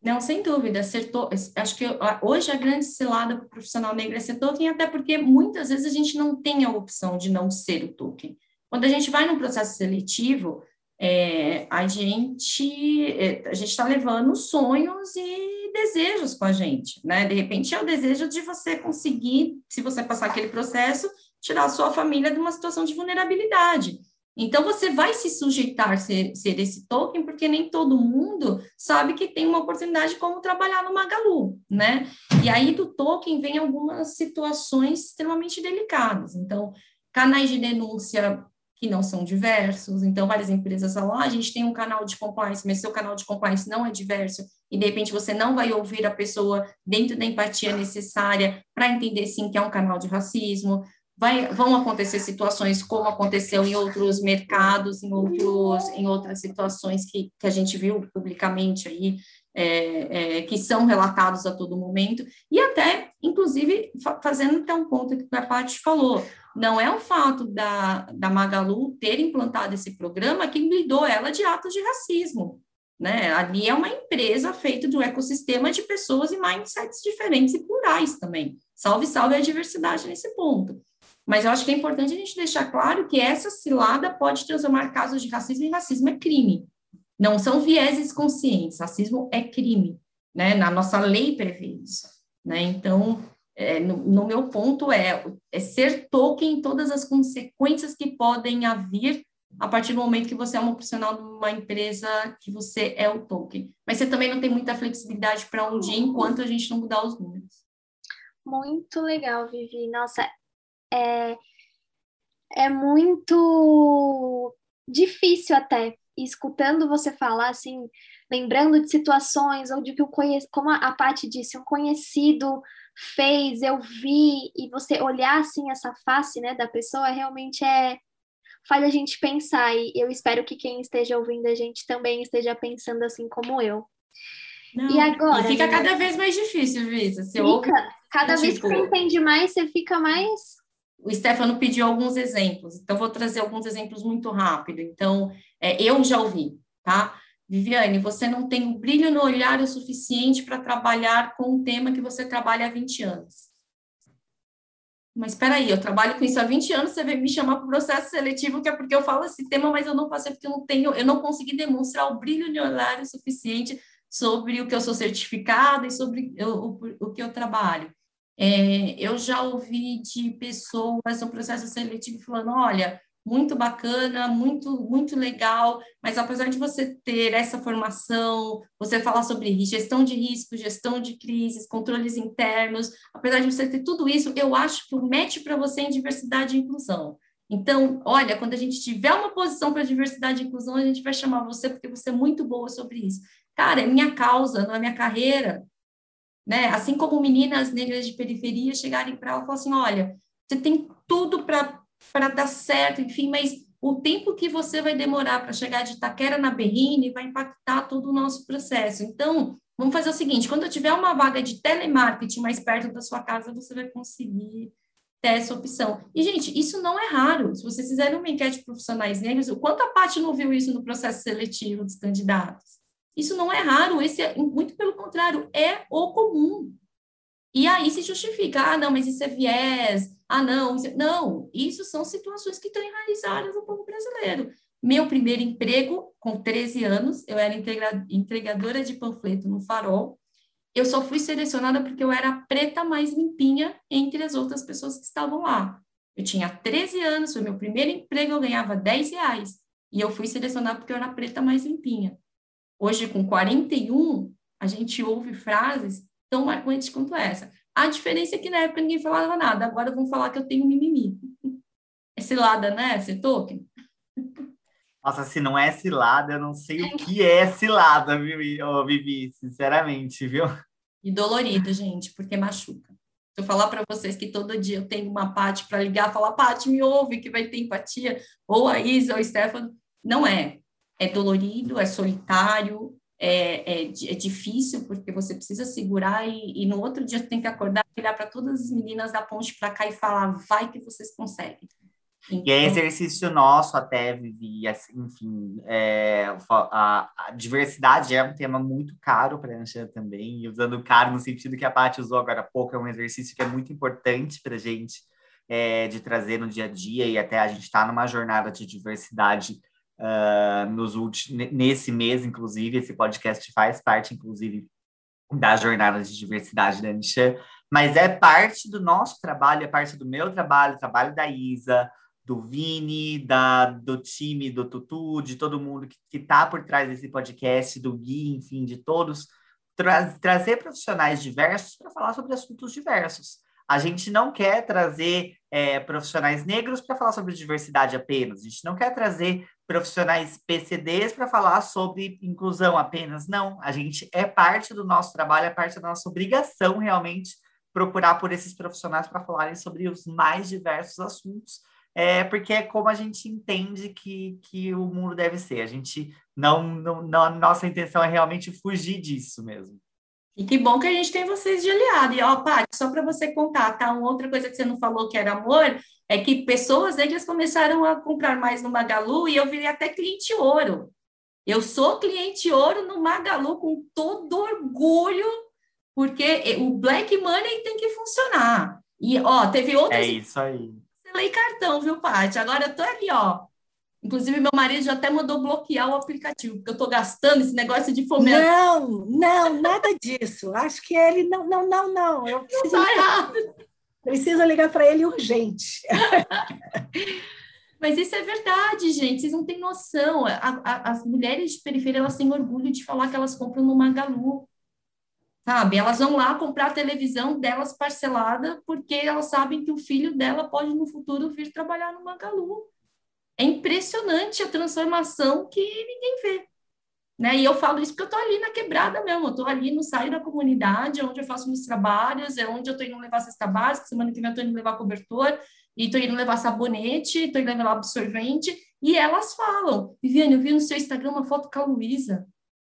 Não, sem dúvida, acertou. Acho que hoje a grande cilada para o profissional negro é ser token, até porque muitas vezes a gente não tem a opção de não ser o token. Quando a gente vai num processo seletivo, é, a gente é, a gente está levando sonhos e desejos com a gente, né? De repente é o desejo de você conseguir, se você passar aquele processo, tirar a sua família de uma situação de vulnerabilidade. Então, você vai se sujeitar a ser, ser, esse token, porque nem todo mundo sabe que tem uma oportunidade de como trabalhar no Magalu, né? E aí, do token, vem algumas situações extremamente delicadas. Então, canais de denúncia que não são diversos. Então, várias empresas falam, ah, a gente tem um canal de compliance, mas seu canal de compliance não é diverso, e de repente você não vai ouvir a pessoa dentro da empatia necessária para entender, sim, que é um canal de racismo vai, vão acontecer situações como aconteceu em outros mercados, em, outros, em outras situações que, que a gente viu publicamente aí, é, é, que são relatados a todo momento, e até, inclusive, fazendo até um ponto que a Paty falou, não é o fato da, da Magalu ter implantado esse programa que blindou ela de atos de racismo. Né? Ali é uma empresa feita de um ecossistema de pessoas e mindsets diferentes e plurais também. Salve, salve a diversidade nesse ponto. Mas eu acho que é importante a gente deixar claro que essa cilada pode transformar casos de racismo em racismo é crime. Não são vieses conscientes, racismo é crime, né? Na nossa lei prevê isso, né? Então, é, no, no, meu ponto é, é ser token todas as consequências que podem haver a partir do momento que você é uma profissional de uma empresa que você é o token. Mas você também não tem muita flexibilidade para um dia enquanto a gente não mudar os números. Muito legal, Vivi. Nossa, é, é muito difícil até. escutando você falar, assim, lembrando de situações ou de que o conhecido, como a Paty disse, um conhecido fez, eu vi, e você olhar, assim, essa face, né, da pessoa, realmente é faz a gente pensar, e eu espero que quem esteja ouvindo a gente também esteja pensando assim como eu. Não, e agora? E fica né? cada vez mais difícil, Visa. Você fica, ouve, cada tipo... vez que você entende mais, você fica mais o Stefano pediu alguns exemplos, então vou trazer alguns exemplos muito rápido. Então, é, eu já ouvi, tá? Viviane, você não tem um brilho no olhar o suficiente para trabalhar com um tema que você trabalha há 20 anos. Mas espera aí, eu trabalho com isso há 20 anos, você vem me chamar para o processo seletivo, que é porque eu falo esse tema, mas eu não passei porque eu não tenho, eu não consegui demonstrar o brilho no olhar o suficiente sobre o que eu sou certificada e sobre o, o, o que eu trabalho. É, eu já ouvi de pessoas no processo seletivo falando: olha, muito bacana, muito, muito legal, mas apesar de você ter essa formação, você falar sobre gestão de risco, gestão de crises, controles internos, apesar de você ter tudo isso, eu acho que o match para você é diversidade e inclusão. Então, olha, quando a gente tiver uma posição para diversidade e inclusão, a gente vai chamar você porque você é muito boa sobre isso. Cara, é minha causa, não é minha carreira né? Assim como meninas negras de periferia chegarem para ela e falar assim, olha, você tem tudo para dar certo, enfim, mas o tempo que você vai demorar para chegar de Itaquera na Berrine vai impactar todo o nosso processo. Então, vamos fazer o seguinte: quando eu tiver uma vaga de telemarketing mais perto da sua casa, você vai conseguir ter essa opção. E, gente, isso não é raro. Se vocês fizerem uma enquete de profissionais negros, o quanto a Paty não viu isso no processo seletivo dos candidatos? Isso não é raro, esse é, muito pelo contrário, é o comum. E aí se justifica, ah, não, mas isso é viés, ah, não, isso... É... não, isso são situações que estão enraizadas no povo brasileiro. Meu primeiro emprego, com 13 anos, eu era entregadora de panfleto no Farol, eu só fui selecionada porque eu era a preta mais limpinha entre as outras pessoas que estavam lá. Eu tinha 13 anos, foi meu primeiro emprego, eu ganhava 10 reais. E eu fui selecionada porque eu era a preta mais limpinha. Hoje, com 41, a gente ouve frases tão marcantes quanto essa. A diferença é que na época ninguém falava nada, agora vão falar que eu tenho mimimi. É cilada, né, Token? Nossa, se não é cilada, eu não sei o que é cilada, viu, Vivi? Sinceramente, viu? E dolorido, gente, porque machuca. Se eu falar para vocês que todo dia eu tenho uma Pati para ligar, falar, Pati, me ouve, que vai ter empatia, ou a Isa, ou o Stefano, não é. É dolorido, é solitário, é, é, é, difícil, porque você precisa segurar e, e no outro dia tem que acordar, olhar para todas as meninas da ponte para cá e falar, vai que vocês conseguem. Então... E é exercício nosso até, Vivi, assim, enfim, é, a, a, diversidade é um tema muito caro para a Ancha também, e usando caro no sentido que a Paty usou agora há pouco, é um exercício que é muito importante para a gente é, de trazer no dia a dia, e até a gente está numa jornada de diversidade uh, nos nesse mês, inclusive, esse podcast faz parte, inclusive, da jornada de diversidade da Anchan, mas é parte do nosso trabalho, é parte do meu trabalho, trabalho da Isa, do Vini, da, do time do Tutu, de todo mundo que está por trás desse podcast, do Gui, enfim, de todos, tra trazer profissionais diversos para falar sobre assuntos diversos. A gente não quer trazer é, profissionais negros para falar sobre diversidade apenas, a gente não quer trazer profissionais PCDs para falar sobre inclusão apenas, não. A gente é parte do nosso trabalho, é parte da nossa obrigação realmente procurar por esses profissionais para falarem sobre os mais diversos assuntos é porque é como a gente entende que, que o mundo deve ser. A gente não, não, não nossa intenção é realmente fugir disso mesmo. E que bom que a gente tem vocês de aliado. E, ó, Paty, só para você contar, tá? Uma outra coisa que você não falou que era amor, é que pessoas negras começaram a comprar mais no Magalu e eu virei até cliente ouro. Eu sou cliente ouro no Magalu com todo orgulho, porque o Black Money tem que funcionar. E, ó, teve outras... É isso aí cancelei cartão, viu, Paty? Agora eu tô ali, ó. Inclusive, meu marido já até mandou bloquear o aplicativo, porque eu estou gastando esse negócio de fomento. Não, não, nada disso. Acho que ele. Não, não, não, não. Eu preciso, não tá errado. Preciso ligar para ele urgente. Mas isso é verdade, gente. Vocês não têm noção. A, a, as mulheres de periferia elas têm orgulho de falar que elas compram no Magalu sabe? Elas vão lá comprar a televisão delas parcelada porque elas sabem que o filho dela pode no futuro vir trabalhar no Magalu. É impressionante a transformação que ninguém vê. Né? E eu falo isso porque eu estou ali na quebrada mesmo, eu estou ali no saio da comunidade, onde eu faço meus trabalhos, é onde eu estou indo levar cesta básica, semana que vem eu estou indo levar cobertor, e estou indo levar sabonete, estou indo levar absorvente, e elas falam, Viviane, eu vi no seu Instagram uma foto com a Luísa.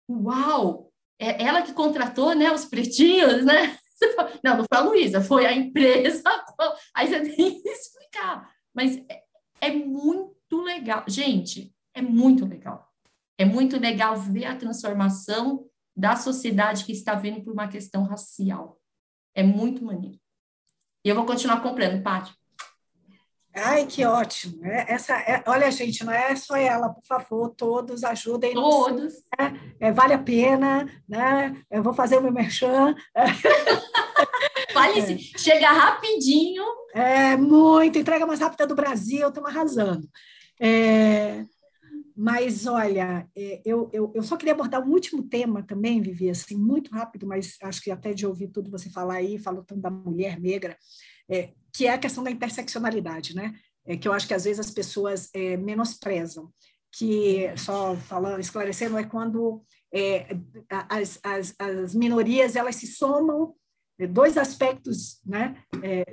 Uau! é ela que contratou né, os pretinhos, né? Não, não foi a Luísa, foi a empresa. Aí você tem que explicar. Mas é, é muito legal. Gente, é muito legal. É muito legal ver a transformação da sociedade que está vindo por uma questão racial. É muito maneiro. E eu vou continuar comprando, Paty. Ai, que ótimo. É, essa, é, olha, gente, não é só ela, por favor, todos ajudem. Todos. Né? É, vale a pena, né? Eu vou fazer o meu merchan. Fale é. chega rapidinho. É, muito, entrega mais rápida do Brasil, estamos arrasando. É, mas, olha, é, eu, eu, eu só queria abordar um último tema também, Vivi, assim, muito rápido, mas acho que até de ouvir tudo você falar aí, falou tanto da mulher negra, é, que é a questão da interseccionalidade, né? É, que eu acho que às vezes as pessoas é, menosprezam, que só falando, esclarecendo, é quando é, as, as, as minorias elas se somam é, dois aspectos né,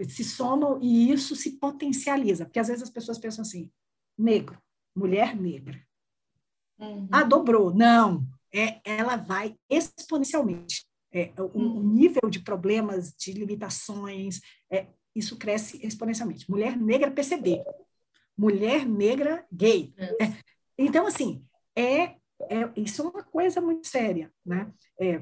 se somam e isso se potencializa, porque às vezes as pessoas pensam assim, negro, mulher negra. Uhum. Ah, dobrou. Não, é, ela vai exponencialmente. É, o, uhum. o, nível de problemas, de limitações, é, isso cresce exponencialmente. Mulher negra PCD, mulher negra gay. É, então, assim, é, é, isso é uma coisa muito séria, né? É,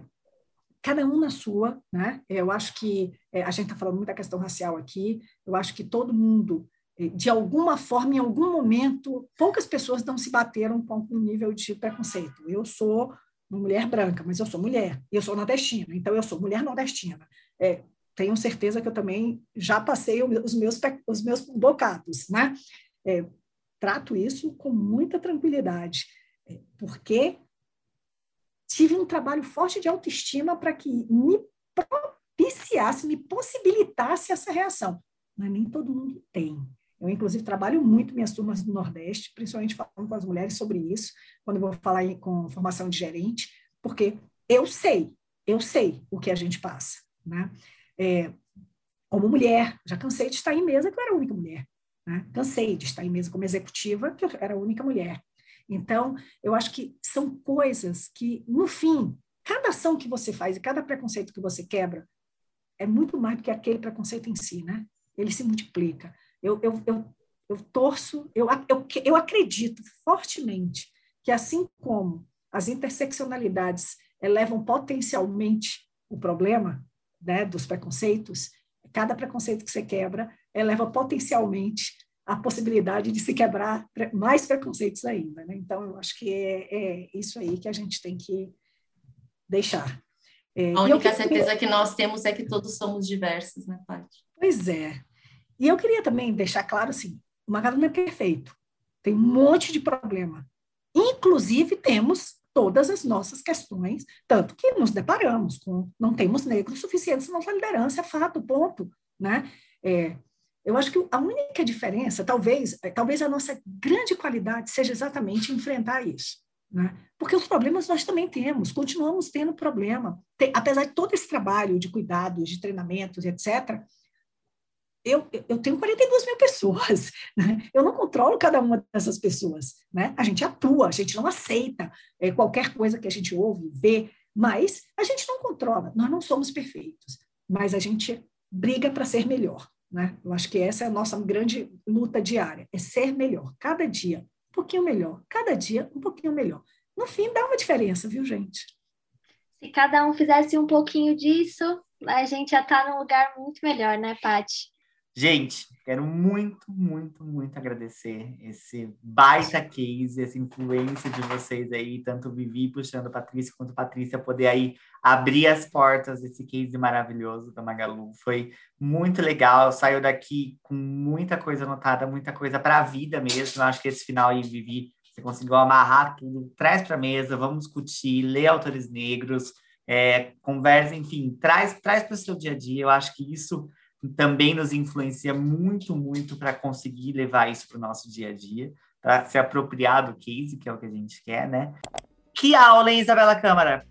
cada um na sua, né? Eu acho que é, a gente está falando muito da questão racial aqui. Eu acho que todo mundo, de alguma forma, em algum momento, poucas pessoas não se bateram com um nível de preconceito. Eu sou uma mulher branca, mas eu sou mulher. Eu sou nordestina, então eu sou mulher nordestina. É, tenho certeza que eu também já passei os meus os meus bocados, né? É, trato isso com muita tranquilidade, é, porque tive um trabalho forte de autoestima para que me propiciasse, me possibilitasse essa reação. Mas nem todo mundo tem. Eu, inclusive, trabalho muito minhas turmas do Nordeste, principalmente falando com as mulheres sobre isso, quando eu vou falar em, com formação de gerente, porque eu sei, eu sei o que a gente passa. Né? É, como mulher, já cansei de estar em mesa que eu era a única mulher. Né? Cansei de estar em mesa como executiva, que eu era a única mulher. Então, eu acho que são coisas que, no fim, cada ação que você faz e cada preconceito que você quebra é muito mais do que aquele preconceito em si, né? Ele se multiplica. Eu, eu, eu, eu torço, eu, eu, eu acredito fortemente que, assim como as interseccionalidades elevam potencialmente o problema né, dos preconceitos, cada preconceito que você quebra eleva potencialmente a possibilidade de se quebrar mais preconceitos ainda. Né? Então, eu acho que é, é, isso aí que a gente tem que deixar. É, a única queria... certeza que nós temos é que todos somos diversos, né, Paty? Pois é. E eu queria também deixar claro assim, o Magalu não é perfeito. Tem um monte de problema. Inclusive, temos todas as nossas questões, tanto que nos deparamos com não temos negros suficientes na nossa liderança, é fato, ponto. Né? É, eu acho que a única diferença, talvez, é, talvez a nossa grande qualidade seja exatamente enfrentar isso. Né? Porque os problemas nós também temos, continuamos tendo problema. Tem, apesar de todo esse trabalho de cuidados, de treinamentos, etc., eu, eu tenho 42 mil pessoas, né? eu não controlo cada uma dessas pessoas. Né? A gente atua, a gente não aceita é, qualquer coisa que a gente ouve, vê, mas a gente não controla. Nós não somos perfeitos, mas a gente briga para ser melhor. Né? Eu acho que essa é a nossa grande luta diária, é ser melhor, cada dia um pouquinho melhor, cada dia um pouquinho melhor. No fim, dá uma diferença, viu, gente? Se cada um fizesse um pouquinho disso, a gente já está num lugar muito melhor, né, Paty? Gente, quero muito, muito, muito agradecer esse baita case, essa influência de vocês aí, tanto Vivi puxando Patrícia quanto Patrícia poder aí abrir as portas desse case maravilhoso da Magalu. Foi muito legal, saiu daqui com muita coisa anotada, muita coisa para a vida mesmo. Eu acho que esse final aí, Vivi, você conseguiu amarrar tudo, traz para mesa, vamos discutir, ler autores negros, é, conversa, enfim, traz, traz para o seu dia a dia. Eu acho que isso também nos influencia muito, muito para conseguir levar isso para o nosso dia a dia, para se apropriar do case, que é o que a gente quer, né? Que aula, hein, Isabela Câmara?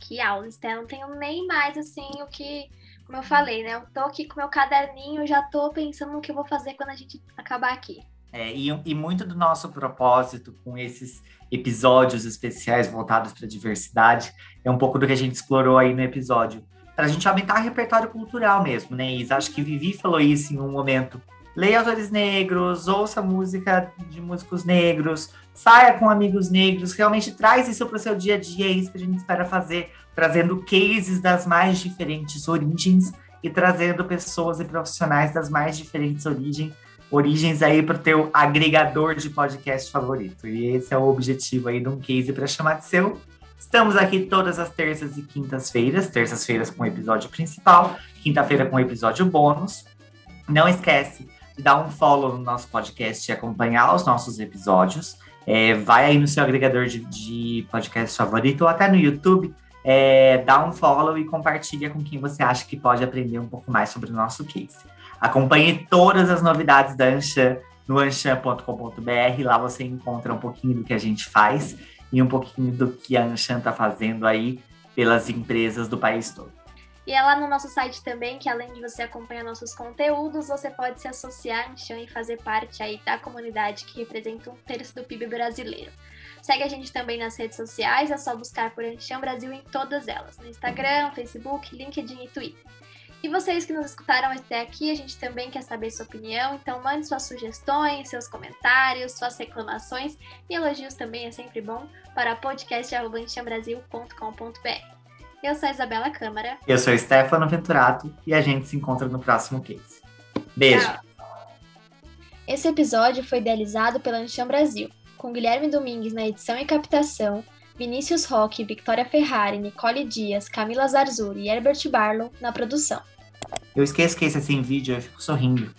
Que aula, Estela. Não tenho nem mais, assim, o que... Como eu falei, né? Eu tô aqui com meu caderninho, já tô pensando no que eu vou fazer quando a gente acabar aqui. É, e, e muito do nosso propósito com esses episódios especiais voltados para a diversidade é um pouco do que a gente explorou aí no episódio para a gente aumentar o repertório cultural mesmo, né, Isa? Acho que Vivi falou isso em um momento. Leia autores negros, ouça música de músicos negros, saia com amigos negros, realmente traz isso para o seu dia a dia, é isso que a gente espera fazer, trazendo cases das mais diferentes origens e trazendo pessoas e profissionais das mais diferentes origens, origens aí para o teu agregador de podcast favorito. E esse é o objetivo aí de um case para chamar de seu. Estamos aqui todas as terças e quintas-feiras, terças-feiras com o episódio principal, quinta-feira com o episódio bônus. Não esquece de dar um follow no nosso podcast e acompanhar os nossos episódios. É, vai aí no seu agregador de, de podcast favorito ou até no YouTube, é, dá um follow e compartilha com quem você acha que pode aprender um pouco mais sobre o nosso case. Acompanhe todas as novidades da Anshan no anshan.com.br, lá você encontra um pouquinho do que a gente faz e um pouquinho do que a Anshan está fazendo aí pelas empresas do país todo. E é lá no nosso site também que além de você acompanhar nossos conteúdos, você pode se associar no chão e fazer parte aí da comunidade que representa um terço do PIB brasileiro. Segue a gente também nas redes sociais, é só buscar por Anchão Brasil em todas elas, no Instagram, Facebook, LinkedIn e Twitter. E vocês que nos escutaram até aqui, a gente também quer saber sua opinião, então mande suas sugestões, seus comentários, suas reclamações e elogios também é sempre bom para podcast.brasil.com.br. Eu sou a Isabela Câmara. Eu sou Stefano Venturato e a gente se encontra no próximo case. Beijo! Tchau. Esse episódio foi idealizado pela Ancham Brasil com Guilherme Domingues na edição e captação, Vinícius Roque, Victoria Ferrari, Nicole Dias, Camila Zarzuri e Herbert Barlow na produção. Eu esqueço que esse é sem vídeo, eu fico sorrindo.